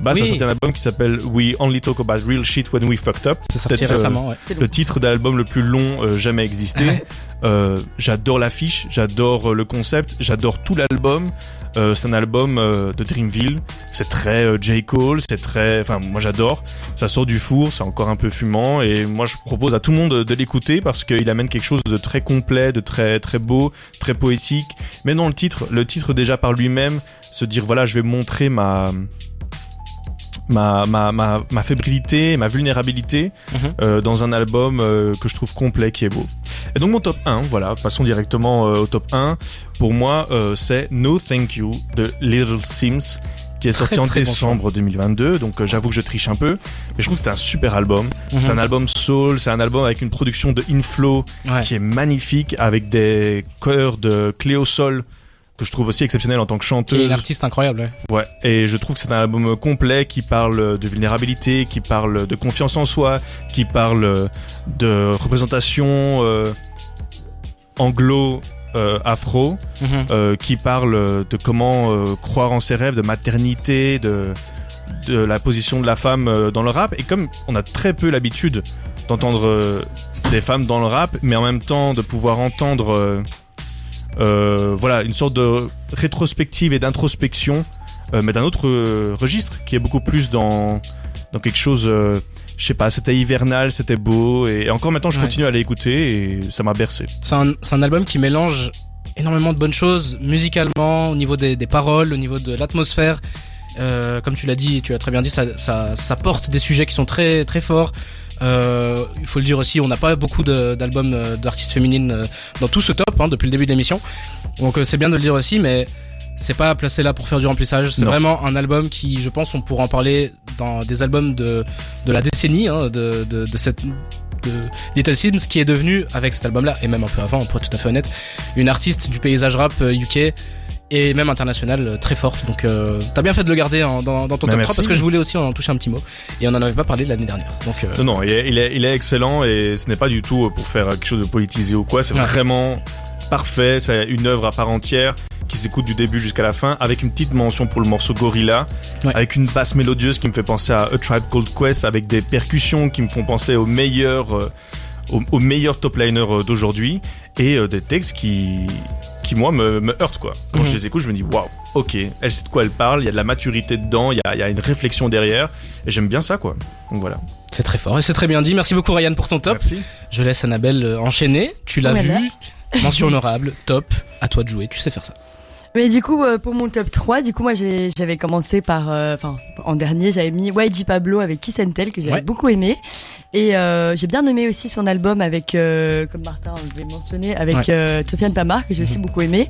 Bass Oui. a sorti un album qui s'appelle We Only Talk About Real Shit When We Fucked Up. C'est sorti Peut-être, euh, récemment, ouais. Le titre d'album le plus long euh, jamais existé. Ouais. Euh, j'adore l'affiche, j'adore euh, le concept, j'adore tout l'album. Euh, c'est un album euh, de Dreamville. C'est très euh, J. Cole, c'est très. Enfin, moi j'adore. Ça sort du four, c'est encore un peu fumant. Et moi je propose à tout le monde de, l'écouter parce qu'il amène quelque chose de très complet, de très très beau, très poétique. Mais non, le titre, le titre déjà par lui-même, se dire voilà, je vais montrer ma ma, ma, ma, ma fébrilité, ma vulnérabilité Mhm. euh, dans un album euh, que je trouve complet, qui est beau. Et donc mon top 1, voilà, passons directement euh, au top 1. Pour moi, euh, c'est No Thank You de Little Sims qui est sorti Très, en très bon décembre 2022. Donc euh, j'avoue que je triche un peu, mais je trouve que c'est un super album. C'est un Mhm. album soul, c'est un album avec une production de Inflow Ouais. qui est magnifique, avec des chœurs de Cléo Sol que je trouve aussi exceptionnel en tant que chanteuse. une artiste incroyable, ouais. Ouais, et je trouve que c'est un album complet qui parle de vulnérabilité, qui parle de confiance en soi, qui parle de représentation euh, anglo euh, afro, Mhm. euh, qui parle de comment euh, croire en ses rêves, de maternité, de de la position de la femme euh, dans le rap. Et comme on a très peu l'habitude d'entendre euh, des femmes dans le rap, mais en même temps de pouvoir entendre euh, euh, voilà une sorte de rétrospective et d'introspection, euh, mais d'un autre euh, registre qui est beaucoup plus dans dans quelque chose. euh, je sais pas, c'était hivernal, c'était beau, et encore maintenant je Ouais. continue à l'écouter et ça m'a bercé. C'est un, c'est un album qui mélange énormément de bonnes choses musicalement, au niveau des, des paroles, au niveau de l'atmosphère. Euh, comme tu l'as dit, tu l'as très bien dit, ça, ça, ça porte des sujets qui sont très très forts. Euh, il faut le dire aussi, on n'a pas beaucoup d'albums euh, d'artistes féminines euh, dans tout ce top hein, depuis le début de l'émission. Donc euh, c'est bien de le dire aussi, mais c'est pas placé là pour faire du remplissage. C'est vraiment un album qui, je pense, on pourra en parler dans des albums de de la décennie, hein, de, de de cette de Little Sims qui est devenu avec cet album-là et même un peu avant, pour être tout à fait honnête, une artiste du paysage rap UK et même international euh, très forte. Donc euh, t'as bien fait de le garder en- dans, dans ton Bah, top merci. 3 parce que je voulais aussi en toucher un petit mot et on en avait pas parlé l'année dernière. Donc euh, Non, non, il est, il est, il est excellent et ce n'est pas du tout pour faire quelque chose de politisé ou quoi. C'est Ouais. vraiment parfait. C'est une œuvre à part entière qui s'écoute du début jusqu'à la fin avec une petite mention pour le morceau Gorilla, Ouais. avec une basse mélodieuse qui me fait penser à A Tribe Called Quest, avec des percussions qui me font penser aux meilleurs, euh, aux, aux meilleurs top liners d'aujourd'hui et euh, des textes qui, qui moi me, me heurtent quoi. Quand Mhm. je les écoute, je me dis waouh, ok, elle sait de quoi elle parle, il y a de la maturité dedans, il y a, il y a une réflexion derrière et j'aime bien ça quoi. Donc voilà. c'est très fort et c'est très bien dit. Merci beaucoup Ryan pour ton top. Merci. Je laisse Annabelle euh, enchaîner. Tu l'as Voilà. vu. Mention honorable, top. À toi de jouer. Tu sais faire ça. Mais du coup, euh, pour mon top 3, du coup, moi, j'avais commencé par, euh, enfin, en dernier, j'avais mis YG Pablo avec Kiss and Tell, que j'avais Ouais. beaucoup aimé. Et euh, j'ai bien aimé aussi son album avec, euh, comme Martin l'avait mentionné, avec Ouais. euh, Sofiane Pamar, que j'ai aussi Mhm. beaucoup aimé.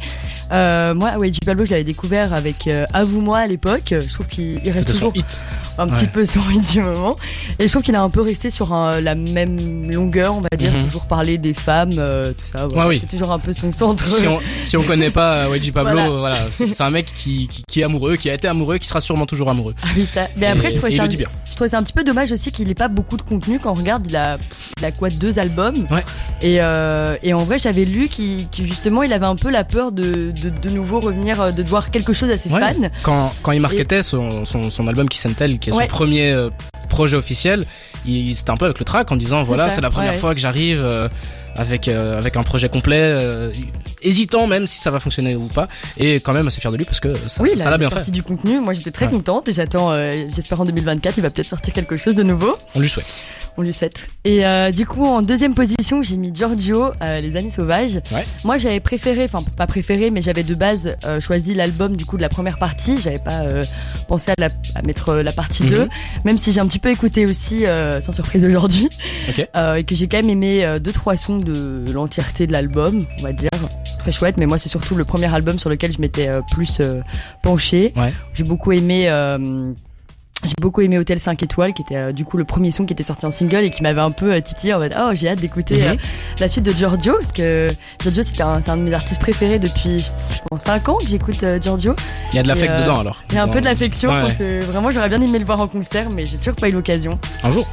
Euh, moi, YG Pablo, je l'avais découvert avec euh, Avoue-moi à l'époque. Je trouve qu'il il reste son toujours hit. un Ouais. petit peu son hit du moment. Et je trouve qu'il a un peu resté sur un- la même longueur, on va dire, Mhm. toujours parler des femmes, euh, tout ça. voilà. Ouais, oui. C'est toujours un peu son centre. Si on, si on connaît pas YG Pablo, Voilà. Euh, voilà, c'est un mec qui, qui, qui est amoureux, qui a été amoureux, qui sera sûrement toujours amoureux. Ah oui, ça. Mais après, Et- je trouvais ça, dit bien. je trouvais ça un petit peu dommage aussi qu'il ait pas beaucoup de contenu quand on regarde. Il a, il a quoi deux albums. Ouais. Et, euh, et en vrai, j'avais lu qu'il justement, il avait un peu la peur de de, de nouveau revenir, euh, de devoir quelque chose à ses Ouais. fans. Quand, quand il marketait son, son, son album Kiss and Tell, qui est Ouais. son premier euh, projet officiel, il, c'était un peu avec le track en disant voilà, c'est la première fois que j'arrive avec, euh, avec un projet complet, euh, hésitant même si ça va fonctionner ou pas, et quand même assez fier de lui parce que ça, oui, ça l'a bien fait. sorti du contenu. Moi, j'étais très Ouais. contente et j'attends. euh, J'espère en 2024, il va peut-être sortir quelque chose de nouveau. On lui souhaite. On lui souhaite. Et euh, du coup, en deuxième position, j'ai mis Giorgio, euh, Les Années Sauvages. Ouais. Moi, j'avais préféré, enfin pas préféré, mais j'avais de base choisi l'album du coup de la première partie. J'avais pas pensé à, la, à mettre la partie Mhm. 2, même si j'ai un petit peu écouté aussi, sans surprise aujourd'hui, et que j'ai quand même aimé deux trois sons de l'entièreté de l'album, on va dire. Très chouette, mais moi c'est surtout le premier album sur lequel je m'étais euh, plus euh, penché. Ouais. J'ai beaucoup aimé. euh, j'ai beaucoup aimé Hôtel 5 étoiles, qui était euh, du coup le premier son qui était sorti en single et qui m'avait un peu euh, titillé en mode oh j'ai hâte d'écouter Mhm. euh, la suite de Giorgio parce que Giorgio c'était un, c'est un de mes artistes préférés depuis je pense 5 ans que j'écoute Giorgio. Il y a de l'affect dedans alors. Il y a un peu de l'affection, Ouais, vraiment j'aurais bien aimé le voir en concert mais j'ai toujours pas eu l'occasion. Un jour.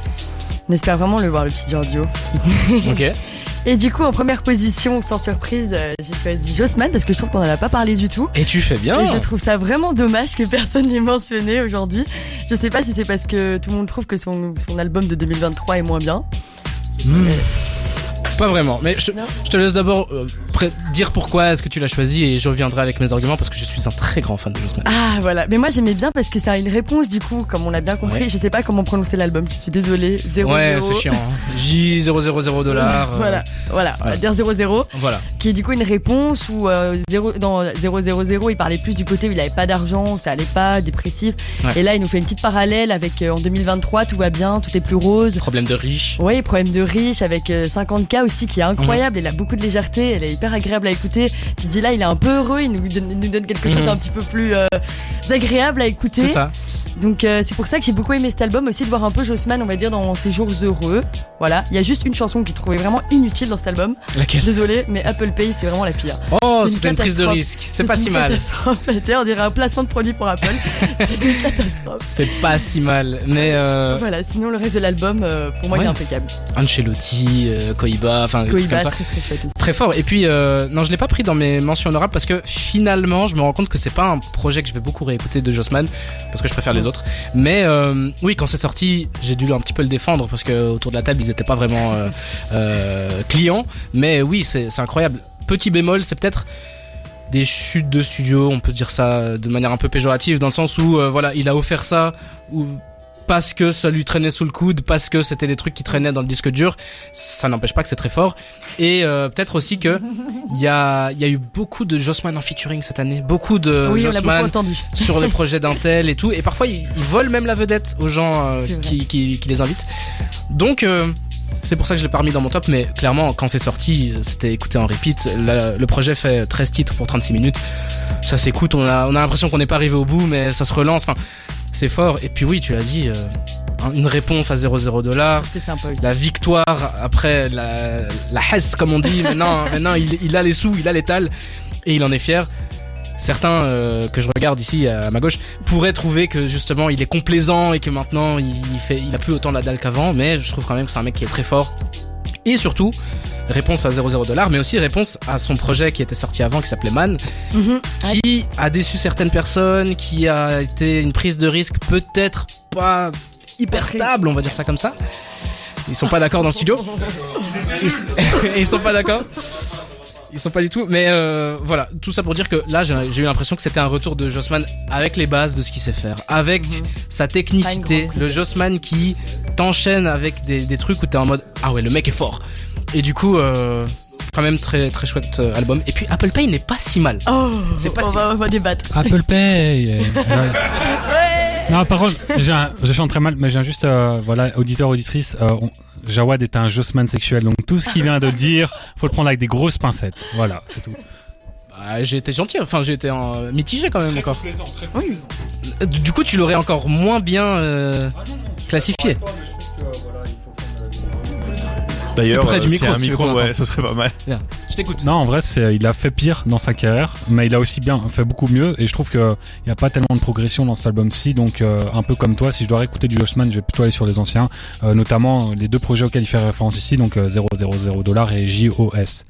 On espère vraiment le voir le petit Giorgio. Ok. Et du coup en première position sans surprise euh, j'ai choisi Jossman parce que je trouve qu'on en a pas parlé du tout. Et tu fais bien. Et je trouve ça vraiment dommage que personne l'ait mentionné aujourd'hui. Je sais pas si c'est parce que tout le monde trouve que son, son album de 2023 est moins bien. Hmm. Mais- Pas vraiment. Mais je te, Non. je te laisse d'abord euh, dire pourquoi est-ce que tu l'as choisi et je reviendrai avec mes arguments parce que je suis un très grand fan de Jossman. Ah voilà, mais moi j'aimais bien parce que ça a une réponse du coup, comme on l'a bien compris. Ouais. Je sais pas comment prononcer l'album, je suis désolée. 0 ouais, c'est chiant. hein. J000 dollars. euh, Voilà, voilà, on va dire 00, Voilà. qui est du coup une réponse où euh, 0, dans 000 il parlait plus du côté où il avait pas d'argent, où ça allait pas, dépressif. Ouais. Et là il nous fait une petite parallèle avec euh, en 2023 tout va bien, tout est plus rose. Problème de riche. Oui, problème de riche avec euh, 50K aussi qui est incroyable. Mhm. Il a beaucoup de légèreté, elle est hyper agréable à écouter. Tu dis là, il est un peu heureux, il nous donne, il nous donne quelque chose Mhm. d'un petit peu plus euh, agréable à écouter. C'est ça. Donc euh, c'est pour ça que j'ai beaucoup aimé cet album aussi de voir un peu Jossman, on va dire, dans ses jours heureux. Voilà, il y a juste une chanson qui trouvait vraiment inutile dans cet album. Laquelle? Désolé, mais Apple Pay c'est vraiment la pire. Oh, C'est une une prise de risque. C'est pas une si mal. catastrophe. on dirait un placement de produit pour Apple. c'est une catastrophe. C'est pas si mal. Mais euh, Voilà, sinon le reste de l'album, euh, pour moi, il est Ouais. impeccable. Ancelotti, euh, Koiba, enfin Koiba, comme ça. très très chouette aussi. Très fort. Et puis, euh, non, je l'ai pas pris dans mes mentions honorables parce que finalement, je me rends compte que c'est pas un projet que je vais beaucoup réécouter de Jossman parce que je préfère les autres. Mais euh, oui, quand c'est sorti, j'ai dû un petit peu le défendre parce que autour de la table, ils étaient pas vraiment euh, euh, clients. Mais oui, c'est incroyable. Petit bémol, c'est peut-être des chutes de studio, on peut dire ça de manière un peu péjorative, dans le sens où voilà, il a offert ça ou parce que ça lui traînait sous le coude, parce que c'était des trucs qui traînaient dans le disque dur. Ça n'empêche pas que c'est très fort. Et euh, peut-être aussi que il y a, il y a eu beaucoup de Jossman en featuring cette année, beaucoup de oui, beaucoup Jossman sur les projets d'Intel et tout. Et parfois, ils, volent même la vedette aux gens euh, qui, qui, qui les invitent. Donc, euh, c'est pour ça que je l'ai pas remis dans mon top. Mais clairement, quand c'est sorti, c'était écouté en repeat. Le projet fait 13 titres pour 36 minutes. Ça s'écoute. On a, on a l'impression qu'on n'est pas arrivé au bout, mais ça se relance. Enfin, c'est fort. Et puis oui, tu l'as dit, euh, une réponse à 00 dollars. La victoire après la, la hesse, comme on dit. Maintenant, maintenant il, il a les sous, il a l'étal et il en est fier. Certains euh, que je regarde ici à ma gauche pourraient trouver que justement il est complaisant et que maintenant il fait, il a plus autant la dalle qu'avant, mais je trouve quand même que c'est un mec qui est très fort. Et surtout, réponse à 00 dollars, mais aussi réponse à son projet qui était sorti avant, qui s'appelait Man, Mhm. Qui a déçu certaines personnes, qui a été une prise de risque peut-être pas hyper stable, on va dire ça comme ça. Ils sont pas d'accord dans le studio. Ils, ils sont pas d'accord. Ils sont pas du tout. Mais euh, voilà, tout ça pour dire que là, j'ai eu l'impression que c'était un retour de Jossman avec les bases de ce qu'il sait faire, avec Mhm. sa technicité, le Jossman qui t'enchaîne avec des, des trucs où t'es en mode ah ouais le mec est fort. Et du coup, euh, quand même très très chouette euh, album. Et puis Apple Pay n'est pas si mal. Oh, C'est pas on, si- va, on va débattre. Apple Pay. euh, Non, par contre, j'ai un- je chante très mal, mais j'ai juste, euh, voilà, auditeur, auditrice, euh, on- Jawad est un Jossman sexuel, donc tout ce qu'il vient de dire, faut le prendre avec des grosses pincettes. Voilà, c'est tout. Bah, j'ai été gentil, enfin j'ai été en mitigé quand même encore. Oui. Euh, Du coup, tu l'aurais encore moins bien euh, classifié. D'ailleurs, Près du euh, micro, un si micro, ouais, ça serait pas mal. Je t'écoute. Non, en vrai, c'est, il a fait pire dans sa carrière, mais il a aussi bien fait beaucoup mieux, et je trouve que il y a pas tellement de progression dans cet album-ci, donc euh, un peu comme toi, si je dois réécouter du Jossman, je vais plutôt aller sur les anciens, euh, notamment les deux projets auxquels il fait référence ici, donc euh, 000 dollars et JOS.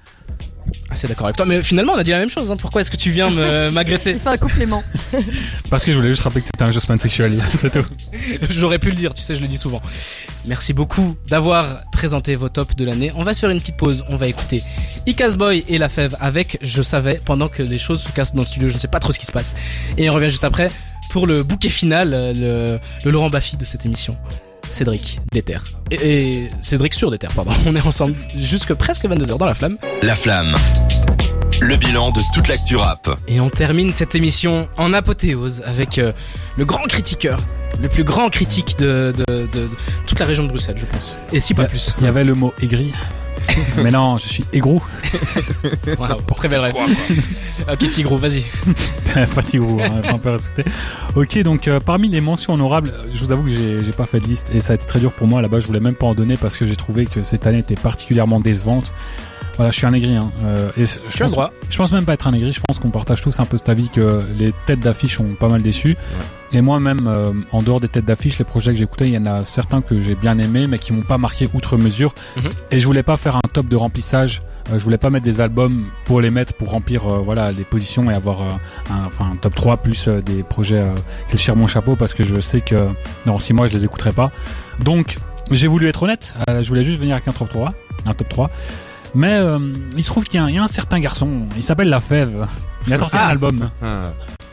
Ah, c'est d'accord avec toi, mais finalement on a dit la même chose. Hein. Pourquoi est-ce que tu viens me- m'agresser Il fait un complément. Parce que je voulais juste rappeler que t'étais un Jossman sexuel, c'est tout. J'aurais pu le dire, tu sais, je le dis souvent. Merci beaucoup d'avoir présenté vos tops de l'année. On va se faire une petite pause. On va écouter Icas Boy et La Fève avec Je savais pendant que les choses se cassent dans le studio. Je ne sais pas trop ce qui se passe. Et on revient juste après pour le bouquet final, euh, le, le Laurent Baffy de cette émission. Cédric Déter. Et, Cédric sur Déter, pardon. On est ensemble jusque presque 22h dans la flamme. La flamme. Le bilan de toute l'actu rap. Et on termine cette émission en apothéose avec euh, le grand critiqueur, le plus grand critique de, de, de- de toute la région de Bruxelles, je pense. Et si pas plus. Il y avait le mot aigri. mais non, je suis aigrou. Voilà, très belle rêve. ok, Tigrou, vas-y. pas Tigrou, hein, un peu respecter. Ok, donc euh, parmi les mentions honorables, je vous avoue que j'ai j'ai pas fait de liste et ça a été très dur pour moi. Là-bas, je voulais même pas en donner parce que j'ai trouvé que cette année était particulièrement décevante. Voilà, je suis un aigri. Hein, euh, et je Tu pense- droit. Je pense même pas être un aigri, je pense qu'on partage tous un peu cet avis que les têtes d'affiche ont pas mal déçu. Et moi-même, euh, en dehors des têtes d'affiche, les projets que j'ai écoutés, il y en a certains que j'ai bien aimés, mais qui m'ont pas marqué outre mesure. Mhm. Et je voulais pas faire un top de remplissage. Euh, je voulais pas mettre des albums pour les mettre, pour remplir euh, voilà les positions et avoir euh, un, enfin, un top 3 plus euh, des projets euh, qui tirent mon chapeau parce que je sais que dans 6 mois je les écouterai pas. Donc j'ai voulu être honnête, Euh, je voulais juste venir avec un top 3, un top 3. Mais euh, il se trouve qu'il y, a un- il y a un certain garçon, il s'appelle La Fève. Il a sorti un album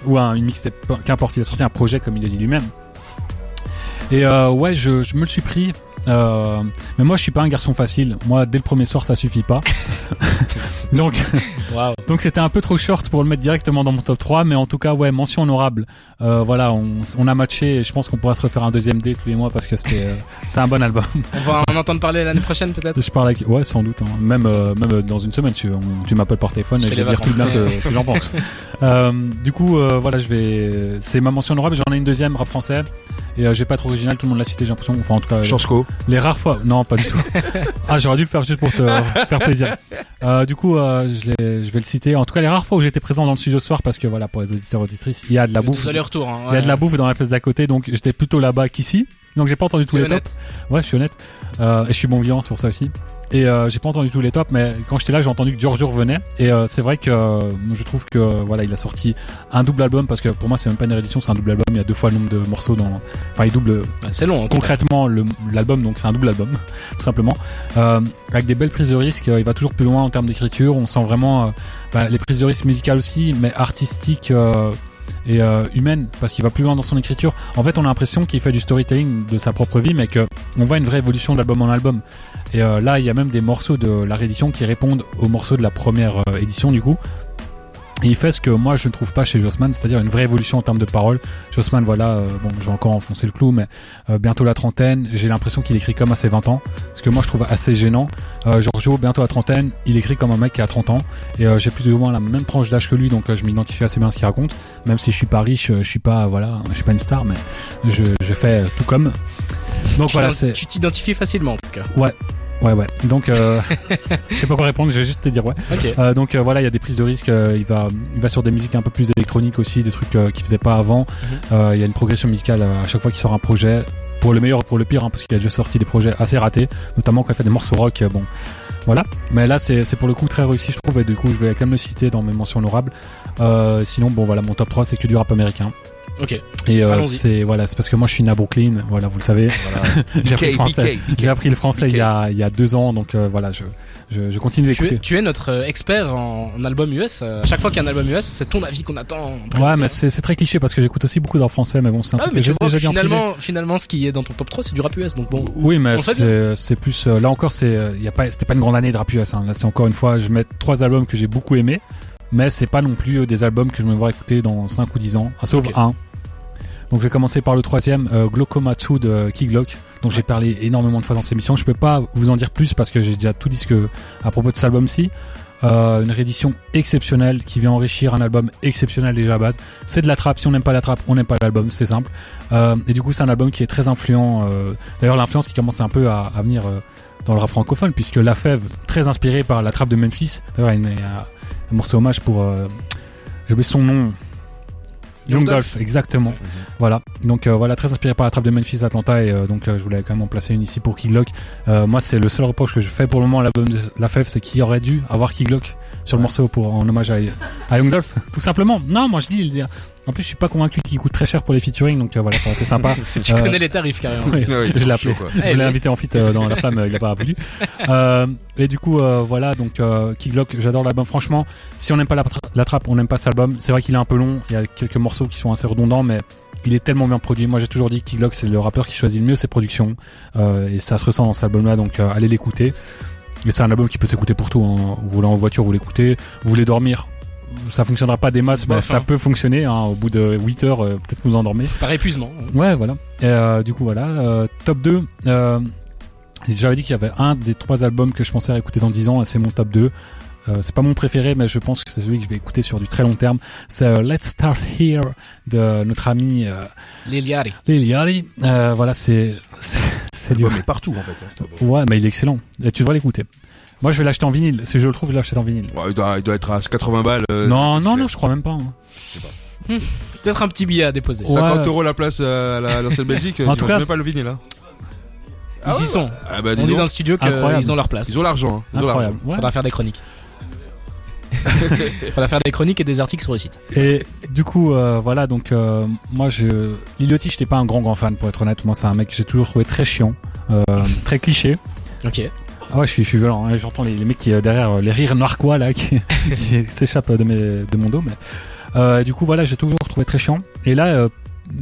ou un, une mixtape, qu'importe, il a sorti un projet comme il le dit lui-même. Et euh, ouais, je, je me le suis pris. Euh, mais moi, je suis pas un garçon facile. Moi, dès le premier soir, ça suffit pas. donc, donc c'était un peu trop short pour le mettre directement dans mon top 3, mais en tout cas, ouais, mention honorable. Euh, voilà, on, on a matché. Et je pense qu'on pourra se refaire un deuxième date lui et moi parce que c'était, euh, c'est un bon album. On va en entendre parler l'année prochaine peut-être? Je parle avec, ouais, sans doute. hein. Même, euh, même dans une semaine, tu, on- tu m'appelles par téléphone et je vais les dire tout le bien que, que j'en pense. Euh, du coup, euh, voilà, je vais. C'est ma mention honorable. J'en ai une deuxième rap français et euh, j'ai pas être original. Tout le monde l'a cité, j'ai l'impression. Enfin, en tout cas, Chansco. Les rares fois. Non, pas du tout. ah, j'aurais dû le faire juste pour te faire plaisir. Euh, du coup, euh, je, l'ai- je vais le citer. En tout cas, les rares fois où j'étais présent dans le studio ce soir, parce que voilà, pour les auditeurs auditrices, il y a de la bouffe. Vous allez retour. Hein, Il y a de la bouffe dans la pièce d'à côté, donc j'étais plutôt là-bas qu'ici. Donc j'ai pas entendu tous les tops. honnête? Ouais, je suis honnête. Euh, et je suis bon vivant, c'est pour ça aussi. Et euh, j'ai pas entendu tous les tops, mais quand j'étais là, j'ai entendu que Giorgio revenait. Et euh, c'est vrai que euh, je trouve que voilà, il a sorti un double album parce que pour moi, c'est même pas une réédition, c'est un double album. Il y a deux fois le nombre de morceaux dans. Enfin, il double Ouais, C'est long. hein, concrètement l'album, donc c'est un double album, tout simplement. Euh, avec des belles prises de risque, euh, il va toujours plus loin en termes d'écriture. On sent vraiment euh, bah, les prises de risque musicales aussi, mais artistiques euh, et euh, humaines, parce qu'il va plus loin dans son écriture. En fait, on a l'impression qu'il fait du storytelling de sa propre vie, mais que on voit une vraie évolution d'album en album. Et euh, là, il y a même des morceaux de la réédition qui répondent aux morceaux de la première euh, édition, du coup. Et il fait ce que moi je ne trouve pas chez Jossman, c'est-à-dire une vraie évolution en termes de paroles. Jossman, voilà, euh, bon, j'ai encore enfoncé le clou, mais euh, bientôt la trentaine, j'ai l'impression qu'il écrit comme à ses 20 ans, ce que moi je trouve assez gênant. Euh, Giorgio, bientôt la trentaine, il écrit comme un mec qui a 30 ans, et euh, j'ai plus ou moins la même tranche d'âge que lui, donc euh, je m'identifie assez bien à ce qu'il raconte. Même si je suis pas riche, euh, je suis pas, voilà, je suis pas une star, mais je, je fais tout comme. Donc Tu voilà, c'est Tu t'identifies facilement en tout cas. ouais ouais. Donc euh, je sais pas quoi répondre, je vais juste te dire ouais. Ok. Euh, donc euh, voilà, il y a des prises de risque. euh, il va, il va sur des musiques un peu plus électroniques aussi, des trucs euh, qu'il faisait pas avant. Euh, Il y a une progression musicale à chaque fois qu'il sort un projet, pour le meilleur ou pour le pire, hein, parce qu'il a déjà sorti des projets assez ratés, notamment quand il fait des morceaux rock. bon, voilà. Mais là, c'est c'est pour le coup très réussi, je trouve, et du coup, je vais quand même le citer dans mes mentions honorables. Euh, sinon, bon, voilà, mon top 3 c'est que du rap américain. Ok. Et euh, c'est voilà, c'est parce que moi je suis né à Brooklyn, voilà, vous le savez. j'ai appris le français. J'ai appris le français il y a il y a deux ans, donc euh, voilà, je je, je continue Tu d'écouter. tu es notre euh, expert en, en album US. À chaque fois qu'il y a un album US, c'est ton avis qu'on attend. Ouais, mais c'est c'est très cliché parce que j'écoute aussi beaucoup de rap français, mais bon, c'est un Ah, truc mais que tu vois, déjà bien privé. finalement, finalement, ce qui est dans ton top 3, c'est du rap US. Donc bon. Oui, mais c'est plus là encore c'est euh, y a pas c'était pas une grande année de rap US. Hein. Là, c'est encore une fois, je mets trois albums que j'ai beaucoup aimés, mais c'est pas non plus des albums que je me vois écouter dans 5 ou 10 ans, ah, sauf un. Donc je vais commencer par le troisième, euh, Glaucoma 2 de Key Glock, dont j'ai parlé énormément de fois dans cette émission. Je peux pas vous en dire plus parce que j'ai déjà tout dit ce que à propos de cet album-ci. Euh, une réédition exceptionnelle qui vient enrichir un album exceptionnel déjà à base. C'est de la trappe. Si on n'aime pas la trappe, on n'aime pas l'album. C'est simple. Euh, et du coup, c'est un album qui est très influent. euh, D'ailleurs, l'influence qui commence un peu à, à venir euh, dans le rap francophone, puisque La Fève, très inspiré par la trappe de Memphis. D'ailleurs, un, morceau hommage pour. Euh, J'ai oublié son nom. Young Dolph, exactement. Voilà. Donc euh, voilà, très inspiré par la trappe de Memphis Atlanta et euh, donc euh, je voulais quand même en placer une ici pour Key Glock. Euh, moi, c'est le seul reproche que je fais pour le moment à l'album de La Fève, c'est qu'il aurait dû avoir Key Glock sur le morceau pour en hommage à, à Young Dolph, tout simplement. Non, moi je dis. En plus, je suis pas convaincu qu'il coûte très cher pour les featuring, donc euh, voilà, ça aurait été sympa. Tu Euh, connais les tarifs carrément. Ouais, je l'ai appelé. Je Eh, l'ai mais- invité en fit euh, dans la flamme, il a pas voulu. Euh, et du coup, euh, voilà, donc euh, Key Glock, j'adore l'album. Franchement, si on n'aime pas la, tra- la trappe, on n'aime pas cet album. C'est vrai qu'il est un peu long, il y a quelques morceaux qui sont assez redondants, mais il est tellement bien produit. Moi, j'ai toujours dit que Key Glock, c'est le rappeur qui choisit le mieux ses productions, euh, et ça se ressent dans cet album-là, donc euh, allez l'écouter. Et c'est un album qui peut s'écouter pour tout. Hein. Vous voulez en voiture, vous l'écoutez. Vous voulez dormir. Ça fonctionnera pas des masses, mais Bof, ça peut fonctionner. Hein. Au bout de 8 heures, euh, peut-être que vous endormez. Par épuisement. Ouais, voilà. Et, euh, du coup, voilà. Euh, top 2. Euh, J'avais dit qu'il y avait un des trois albums que je pensais réécouter dans 10 ans, et c'est mon top 2. Euh, c'est pas mon préféré, mais je pense que c'est celui que je vais écouter sur du très long terme. C'est euh, Let's Start Here de notre ami euh, Liliari. Lil Yachty. Euh, voilà, c'est c'est du. mais partout en fait. hein. Ouais, mais il est excellent. Et tu devrais l'écouter. Moi, je vais l'acheter en vinyle. Si je le trouve, je l'achète en vinyle. Ouais, il, doit, il doit être à 80 balles. euh, non, non, non, je crois même pas. hein. Peut-être un petit billet à déposer. Ouais. 50 euros la place euh, à la- à l'ancienne Belgique. En tout cas- même pas le vinyle là. Ils y sont. Ah bah On dit dans le studio Incroyable. qu'ils ont leur place. ils ont l'argent. hein. Ils ont l'argent. Incroyable. Ouais. Faudra faire des chroniques. Faudra faire des chroniques et des articles sur le site. Et du coup, euh, voilà, donc euh, moi, je Liliotti, j'étais pas un grand grand fan pour être honnête. Moi, c'est un mec que j'ai toujours trouvé très chiant, euh, très cliché. Ok. Ah ouais, je suis, je suis violent. hein. J'entends les, les mecs qui euh, derrière euh, les rires narquois là qui, qui s'échappent de mes de mon dos. Mais euh, du coup, voilà, j'ai toujours trouvé très chiant. Et là, euh,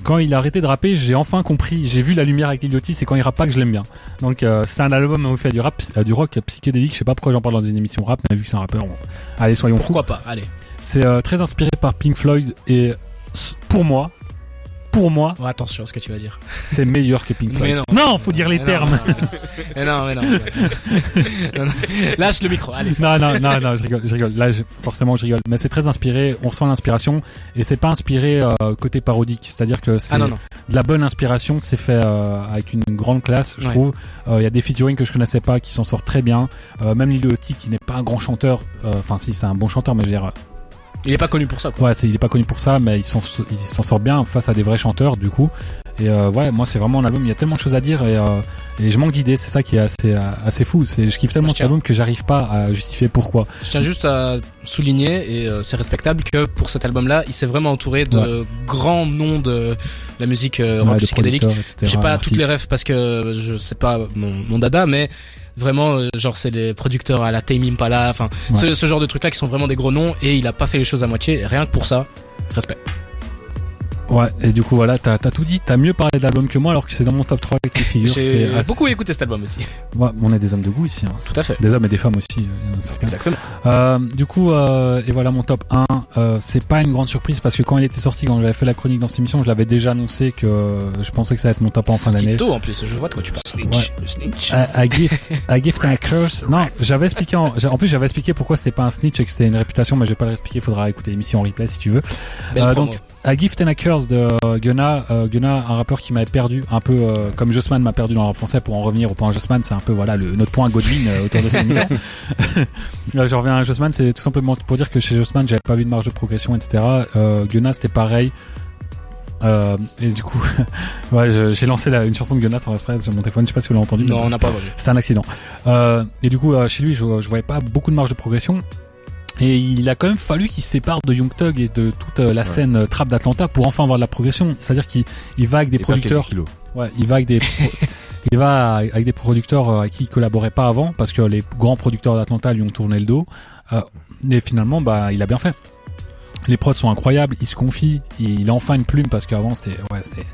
quand il a arrêté de rapper, j'ai enfin compris. J'ai vu la lumière avec Liliotti. C'est quand il rappe pas que je l'aime bien. Donc euh, c'est un album où il fait du rap, euh, du rock psychédélique. Je sais pas pourquoi j'en parle dans une émission rap, mais vu que c'est un rappeur, on- allez soyons fous. Pourquoi pas Allez. C'est euh, très inspiré par Pink Floyd et pour moi, pour moi, Oh, attention à ce que tu vas dire. c'est meilleur que Pink Mais Floyd. non. faut dire les Mais termes. non, Mais non, mais non. Non, non. Lâche le micro. Allez. Non, non, non, non, je rigole, je rigole. Là, je- forcément, je rigole. Mais c'est très inspiré. On sent l'inspiration et c'est pas inspiré euh, côté parodique. C'est-à-dire que c'est Ah non, non. de la bonne inspiration. C'est fait euh, avec une grande classe, je Ouais. trouve. Euh, Il y a des featuring que je connaissais pas qui s'en sortent très bien. Euh, même Lil qui n'est pas un grand chanteur. euh, Enfin, si, c'est un bon chanteur, mais je veux dire, Il est pas connu pour ça, quoi. Ouais, c'est, il est pas connu pour ça, mais il s'en, sort bien face à des vrais chanteurs, du coup. Et euh, ouais, moi, c'est vraiment un album. Il y a tellement de choses à dire et, euh, et je manque d'idées. C'est ça qui est assez, euh, assez fou. C'est, je kiffe tellement cet album que j'arrive pas à justifier pourquoi. Je tiens juste à souligner, et euh, c'est respectable, que pour cet album-là, il s'est vraiment entouré de grands noms de la musique euh, rock Ouais, psychédélique. J'ai pas artistes. toutes les rêves parce que je sais pas mon, mon dada, mais vraiment, euh, genre, c'est les producteurs à la Tame Impala, enfin, Ouais. ce, ce genre de trucs-là qui sont vraiment des gros noms, et il a pas fait les choses à moitié, rien que pour ça, respect. Ouais, et du coup, voilà, t'as, t'as tout dit. T'as mieux parlé de l'album que moi, alors que c'est dans mon top 3 qui figure. J'ai C'est assez- beaucoup écouté cet album aussi. Ouais, on est des hommes de goût ici. hein. Tout à fait. Des hommes et des femmes aussi. euh, il y en a certains. Exactement. Euh, du coup, euh, et voilà mon top 1. Euh, c'est pas une grande surprise parce que quand il était sorti, quand j'avais fait la chronique dans cette émission, je l'avais déjà annoncé que je pensais que ça allait être mon top 1 en fin d'année. tôt en plus, je vois de quoi tu parles. Ouais. A, a gift, a gift and a curse. Non, j'avais expliqué en, j'ai- en plus j'avais expliqué pourquoi c'était pas un snitch et que c'était une réputation, mais je vais pas le expliquer. Faudra écouter l'émission en replay si tu veux. Euh, promo. donc, A Gift and a Curse de euh, Gunna, euh, Gunna, un rappeur qui m'avait perdu, un peu euh, comme Jossman m'a perdu dans le rap français. Pour en revenir au point Jossman, c'est un peu voilà le, notre point Godwin euh, autour de cette émission. Là, je reviens à Jossman, c'est tout simplement pour dire que chez Jossman, j'avais pas vu de marge de progression, etc. Gunna, c'était pareil. Et du coup, ouais, j'ai lancé la- une chanson de Gunna sans exprès sur mon téléphone. Je sais pas si vous l'avez entendu. mais Non, on n'a pas volé. c'est un accident. Et du coup, chez lui, je, je voyais pas beaucoup de marge de progression. Et il a quand même fallu qu'il se sépare de Young Thug et de toute euh, la Ouais. scène euh, trap d'Atlanta pour enfin avoir de la progression. C'est-à-dire qu'il il va avec des Et producteurs. Ouais, il va avec des il va avec des producteurs euh, avec qui il collaborait pas avant parce que les grands producteurs d'Atlanta lui ont tourné le dos. Euh, et finalement, bah, il a bien fait. Les prods sont incroyables, il se confie, il, il a enfin une plume parce qu'avant c'était ouais, c'était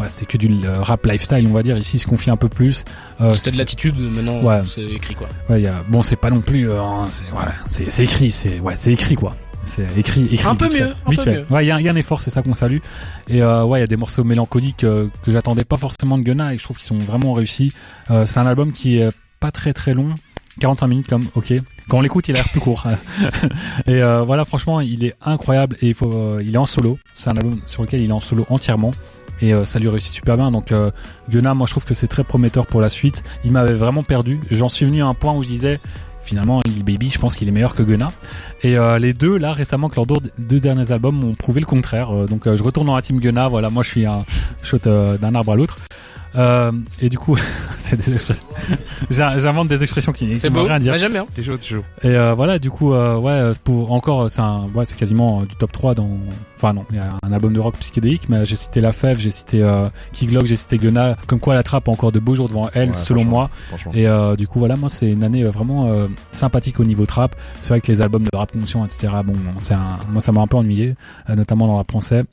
ouais, c'était que du euh, rap lifestyle, on va dire. Ici, il se confie un peu plus. Euh, C'était de l'attitude, maintenant Ouais. c'est écrit quoi. ouais, il y a- bon, c'est pas non plus euh, hein, c'est voilà, c'est écrit, c'est ouais, c'est écrit quoi. C'est écrit, écrit. Un peu vite fait. mieux, un Vite peu fait. mieux. Ouais, il y y a un effort, c'est ça qu'on salue. Et euh, ouais, il y a des morceaux mélancoliques que j'attendais pas forcément de Gunna et je trouve qu'ils sont vraiment réussis. C'est un album qui est pas très très long. 45 minutes comme ok quand on l'écoute il a l'air plus court et euh, voilà franchement il est incroyable et il faut euh, il est en solo c'est un album sur lequel il est en solo entièrement et euh, ça lui réussit super bien. Donc euh, Gunna moi je trouve que c'est très prometteur pour la suite. Il m'avait vraiment perdu. J'en suis venu à un point où je disais finalement Lil Baby je pense qu'il est meilleur que Gunna et euh, les deux là récemment que leurs deux, deux derniers albums m'ont prouvé le contraire. Euh, donc euh, je retourne dans la team Gunna voilà moi je suis un shot euh, d'un arbre à l'autre. Euh, et du coup c'est des expressions J'a- j'invente des expressions qui, C'est veulent beau, rien dire. Mais j'aime bien. T'es chaud, t'es chaud. et euh, voilà, du coup, euh, ouais, pour encore, c'est un, ouais, c'est quasiment euh, du top 3 dans. Enfin non, il y a un album de rock psychédélique, mais j'ai cité La Fève, j'ai cité euh, Kiglock, j'ai cité Gunna. Comme quoi, la trappe a encore de beaux jours devant elle, Ouais, selon franchement. moi. Franchement. Et euh, du coup, voilà, moi, c'est une année euh, vraiment euh, sympathique au niveau trap. C'est vrai que les albums de rap conscient, etc. Bon, c'est un, moi, ça m'a un peu ennuyé, euh, notamment dans la français.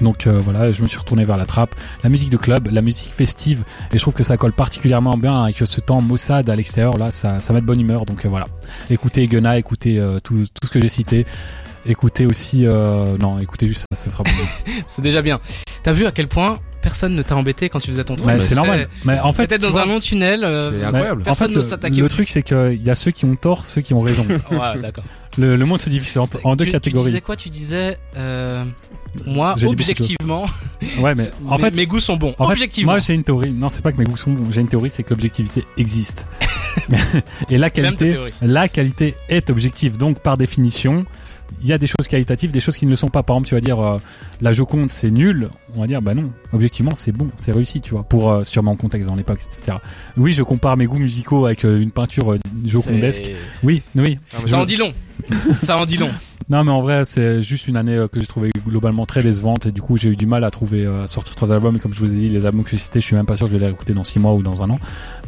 Donc euh, voilà, je me suis retourné vers la trappe, la musique de club, la musique festive, et je trouve que ça colle particulièrement bien avec ce temps maussade à l'extérieur. Là, ça, ça met de bonne humeur. Donc euh, voilà, écoutez Gunna, écoutez euh, tout, tout ce que j'ai cité, écoutez aussi, euh, non, écoutez juste ça, ça sera bon. C'est déjà bien. T'as vu à quel point personne ne t'a embêté quand tu faisais ton truc? Mais bah, c'est normal. Mais en fait, Peut-être dans vois, un long tunnel. euh, C'est incroyable. En Personne fait, ne le, s'attaquait le truc, c'est qu'il y a ceux qui ont tort, ceux qui ont raison. D'accord. le, le monde se divise en, en deux Tu- catégories. Tu disais quoi? Tu disais euh, moi objectivement, Ouais, mais en mes, fait, mes goûts sont bons. En fait, objectivement. moi j'ai une théorie. Non, c'est pas que mes goûts sont bons. J'ai une théorie, c'est que l'objectivité existe. Et la qualité, la qualité est objective. Donc par définition, il y a des choses qualitatives, des choses qui ne le sont pas. Par exemple, tu vas dire euh, la Joconde c'est nul. On va dire bah non. Objectivement, c'est bon, c'est réussi, tu vois. Pour euh, sûrement en contexte dans l'époque, etc. Oui, je compare mes goûts musicaux avec euh, une peinture euh, jocondesque. Oui, oui. Ça en dit long. Ça en dit long. Non, mais en vrai, c'est juste une année euh, que j'ai trouvé globalement très décevante et du coup, j'ai eu du mal à trouver euh, à sortir trois albums. Et comme je vous ai dit, les albums que j'ai cités, je suis même pas sûr que je vais les réécouter dans six mois ou dans un an.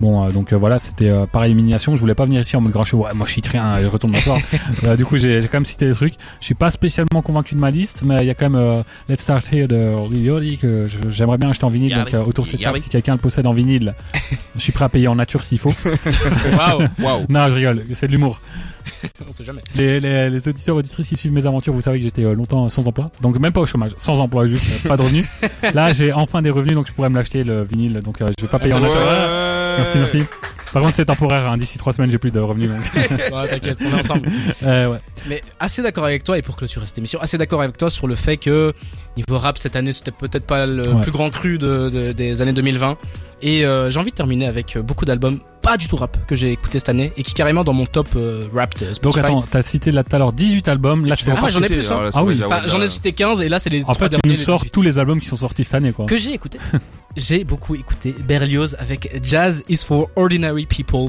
Bon, euh, donc euh, voilà, c'était euh, par élimination. Je voulais pas venir ici en mode grincheux. Ouais, moi je cite rien, je retourne m'asseoir. Du coup, j'ai quand même cité des trucs. Je suis pas spécialement convaincu de ma liste, mais il y a quand même Let's Start Here de que j'aimerais bien acheter en vinyle. Donc autour de cette table, si quelqu'un le possède en vinyle, je suis prêt à payer en nature s'il faut. Waouh. Waouh. non, je rigole, c'est de l'humour. On sait jamais. Les, les, les auditeurs auditrices qui suivent mes aventures, vous savez que j'étais euh, longtemps sans emploi, donc même pas au chômage, sans emploi juste, euh, pas de revenus. Là, j'ai enfin des revenus, donc je pourrais me l'acheter le vinyle, donc euh, je vais pas payer en Ouais. Merci, merci. Par contre, c'est temporaire. hein, D'ici trois semaines, j'ai plus de revenus. Donc, Ouais, t'inquiète, on est ensemble. euh, ouais. Mais assez d'accord avec toi, et pour clôturer cette émission, assez d'accord avec toi sur le fait que niveau rap cette année c'était peut-être pas le Ouais. plus grand cru de, de- des années 2020. Et euh, j'ai envie de terminer avec beaucoup d'albums pas du tout rap que j'ai écouté cette année et qui carrément dans mon top euh, rap de Donc attends, t'as cité là tout à l'heure 18 albums. Là, tu Ah, j'en ai plus, hein. Ah oui. Enfin, j'en ai cité 15 et là c'est les En fait, tu nous sors 18. tous les albums qui sont sortis cette année, quoi. que j'ai écouté. j'ai beaucoup écouté Berlioz avec Jazz is for Ordinary People.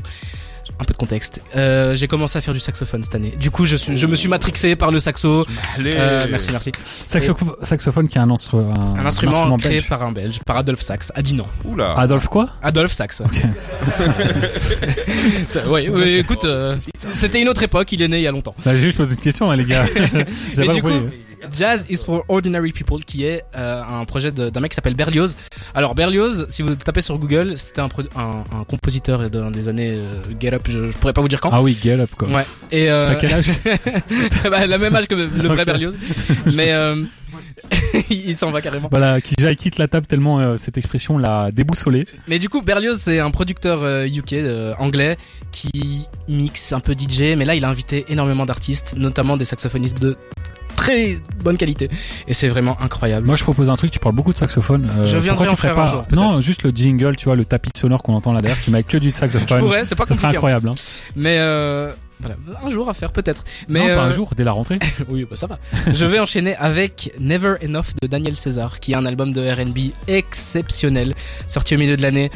Un peu de contexte. Euh, j'ai commencé à faire du saxophone cette année. Du coup, je, suis, je me suis matrixé par le saxo. Euh, merci, merci. Saxoph- saxophone qui est un, instru- un, Un instrument créé belge. par un Belge, par Adolphe Sax, à Dinan. Oula. Adolphe quoi? Adolphe Sax. Ok. Ça, ouais, ouais, écoute, euh, c'était une autre époque, il est né il y a longtemps. Bah, J'ai juste posé une question, hein, les gars. J'ai pas du coup, compris. Jazz is for Ordinary People, qui est euh, un projet d'un mec qui s'appelle Berlioz. Alors Berlioz, si vous tapez sur Google, c'était un, pro- un, un compositeur dans des années euh, Get Up, je, je pourrais pas vous dire quand. Ah oui, Get Up, quoi. Ouais. Et euh, T'as quel âge bah, la même âge que le vrai. Berlioz, mais euh, il s'en va carrément. Voilà, qui j'aille quitte la table tellement euh, cette expression l'a déboussolé. Mais du coup, Berlioz, c'est un producteur euh, UK euh, anglais qui mixe un peu DJ, mais là, il a invité énormément d'artistes, notamment des saxophonistes de très bonne qualité, et c'est vraiment incroyable. Moi, je propose un truc. Tu parles beaucoup de saxophone. euh, Je viendrai en faire un pas jour, peut-être. Non, juste le jingle, tu vois, le tapis sonore qu'on entend là derrière. Tu mets que du je saxophone. pourrais, c'est pas Ça compliqué. serait en incroyable. Hein. Mais euh, voilà, un jour à faire peut-être. Mais non, pas euh, un jour, dès la rentrée. Oui, bah ça va. je vais enchaîner avec Never Enough de Daniel César, qui est un album de R&B exceptionnel, sorti au milieu de l'année.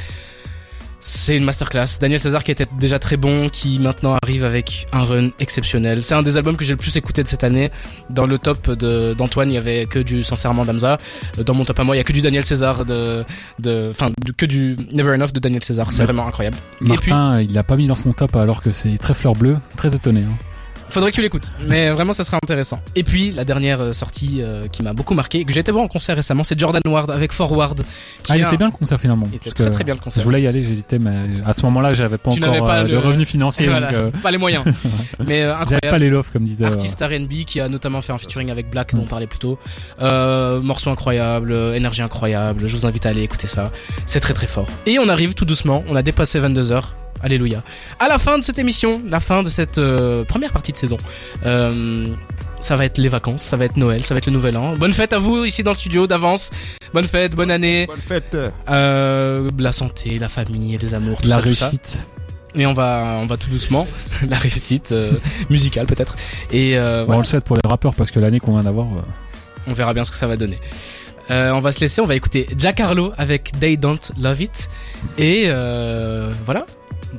C'est une masterclass. Daniel César qui était déjà très bon, qui maintenant arrive avec un run exceptionnel. C'est un des albums que j'ai le plus écouté de cette année. Dans le top de- d'Antoine, il y avait que du Sincèrement d'Amza. Euh, Dans mon top à moi, il y a que du Daniel César de, de, enfin, que du Never Enough de Daniel César. C'est Ouais. vraiment incroyable. Martin, il l'a pas mis dans son top alors que c'est très fleur bleue. Très étonné. hein. Faudrait que tu l'écoutes, mais vraiment ça serait intéressant. Et puis la dernière euh, sortie euh, qui m'a beaucoup marqué, que j'ai été voir en concert récemment, c'est Jordan Ward avec Forward. Ah, il a- était bien le concert finalement. Il était très très bien le Je concert. voulais y aller, j'hésitais, mais à ce moment-là, j'avais pas Tu encore pas euh, le- de revenus financiers, voilà, donc euh, pas les moyens. mais euh, j'avais incroyable. pas les lofts comme disait. Artiste R&B qui a notamment fait un featuring avec Black dont on Mm. parlait plus tôt. Euh, morceau incroyable, euh, énergie incroyable. Je vous invite à aller écouter ça. C'est très très fort. Et on arrive tout doucement. On a dépassé 22 heures. Alléluia. À la fin de cette émission, la fin de cette euh, première partie de saison. Euh, ça va être les vacances, ça va être Noël, ça va être le nouvel an. Bonne fête à vous ici dans le studio d'avance. Bonne fête, bonne année. Bonne fête. Euh, la santé, la famille, les amours, tout la ça, tout ça. réussite. Et on va, on va tout doucement. la réussite euh, musicale peut-être. Et euh, Bon, voilà. on le souhaite pour les rappeurs parce que l'année qu'on vient d'avoir. euh, On verra bien ce que ça va donner. Euh, on va se laisser, on va écouter Jack Harlow avec They Don't Love It. Et euh, voilà.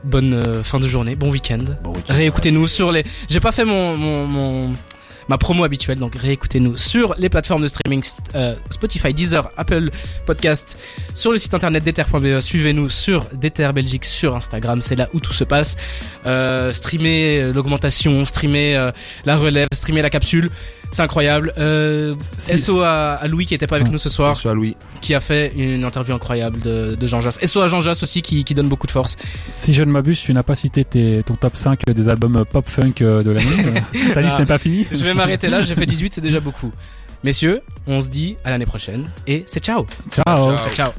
Bonne euh, fin de journée, bon week-end. Bon week-end. Réécoutez-nous sur les. J'ai pas fait mon, mon, mon- ma promo habituelle, donc réécoutez-nous sur les plateformes de streaming euh, Spotify, Deezer, Apple Podcast, sur le site internet d'Ether.be. Suivez-nous sur d'Ether Belgique sur Instagram, c'est là où tout se passe. Euh, streamer euh, l'augmentation, streamer euh, la relève, streamer la capsule, c'est incroyable. Euh, si- SO à, à Louis qui était pas avec Ouais. nous ce soir, Bonsoir Louis. qui a fait une interview incroyable de, de Jean Jass. SO à Jean Jass aussi qui, qui donne beaucoup de force. Si je ne m'abuse, tu n'as pas cité tes, ton top 5 des albums pop funk euh, de l'année. euh. Ta liste Ah. n'est pas finie. Je vais m'arrêter là, j'ai fait 18, c'est déjà beaucoup. Messieurs, on se dit à l'année prochaine et c'est ciao. Ciao. ciao. ciao.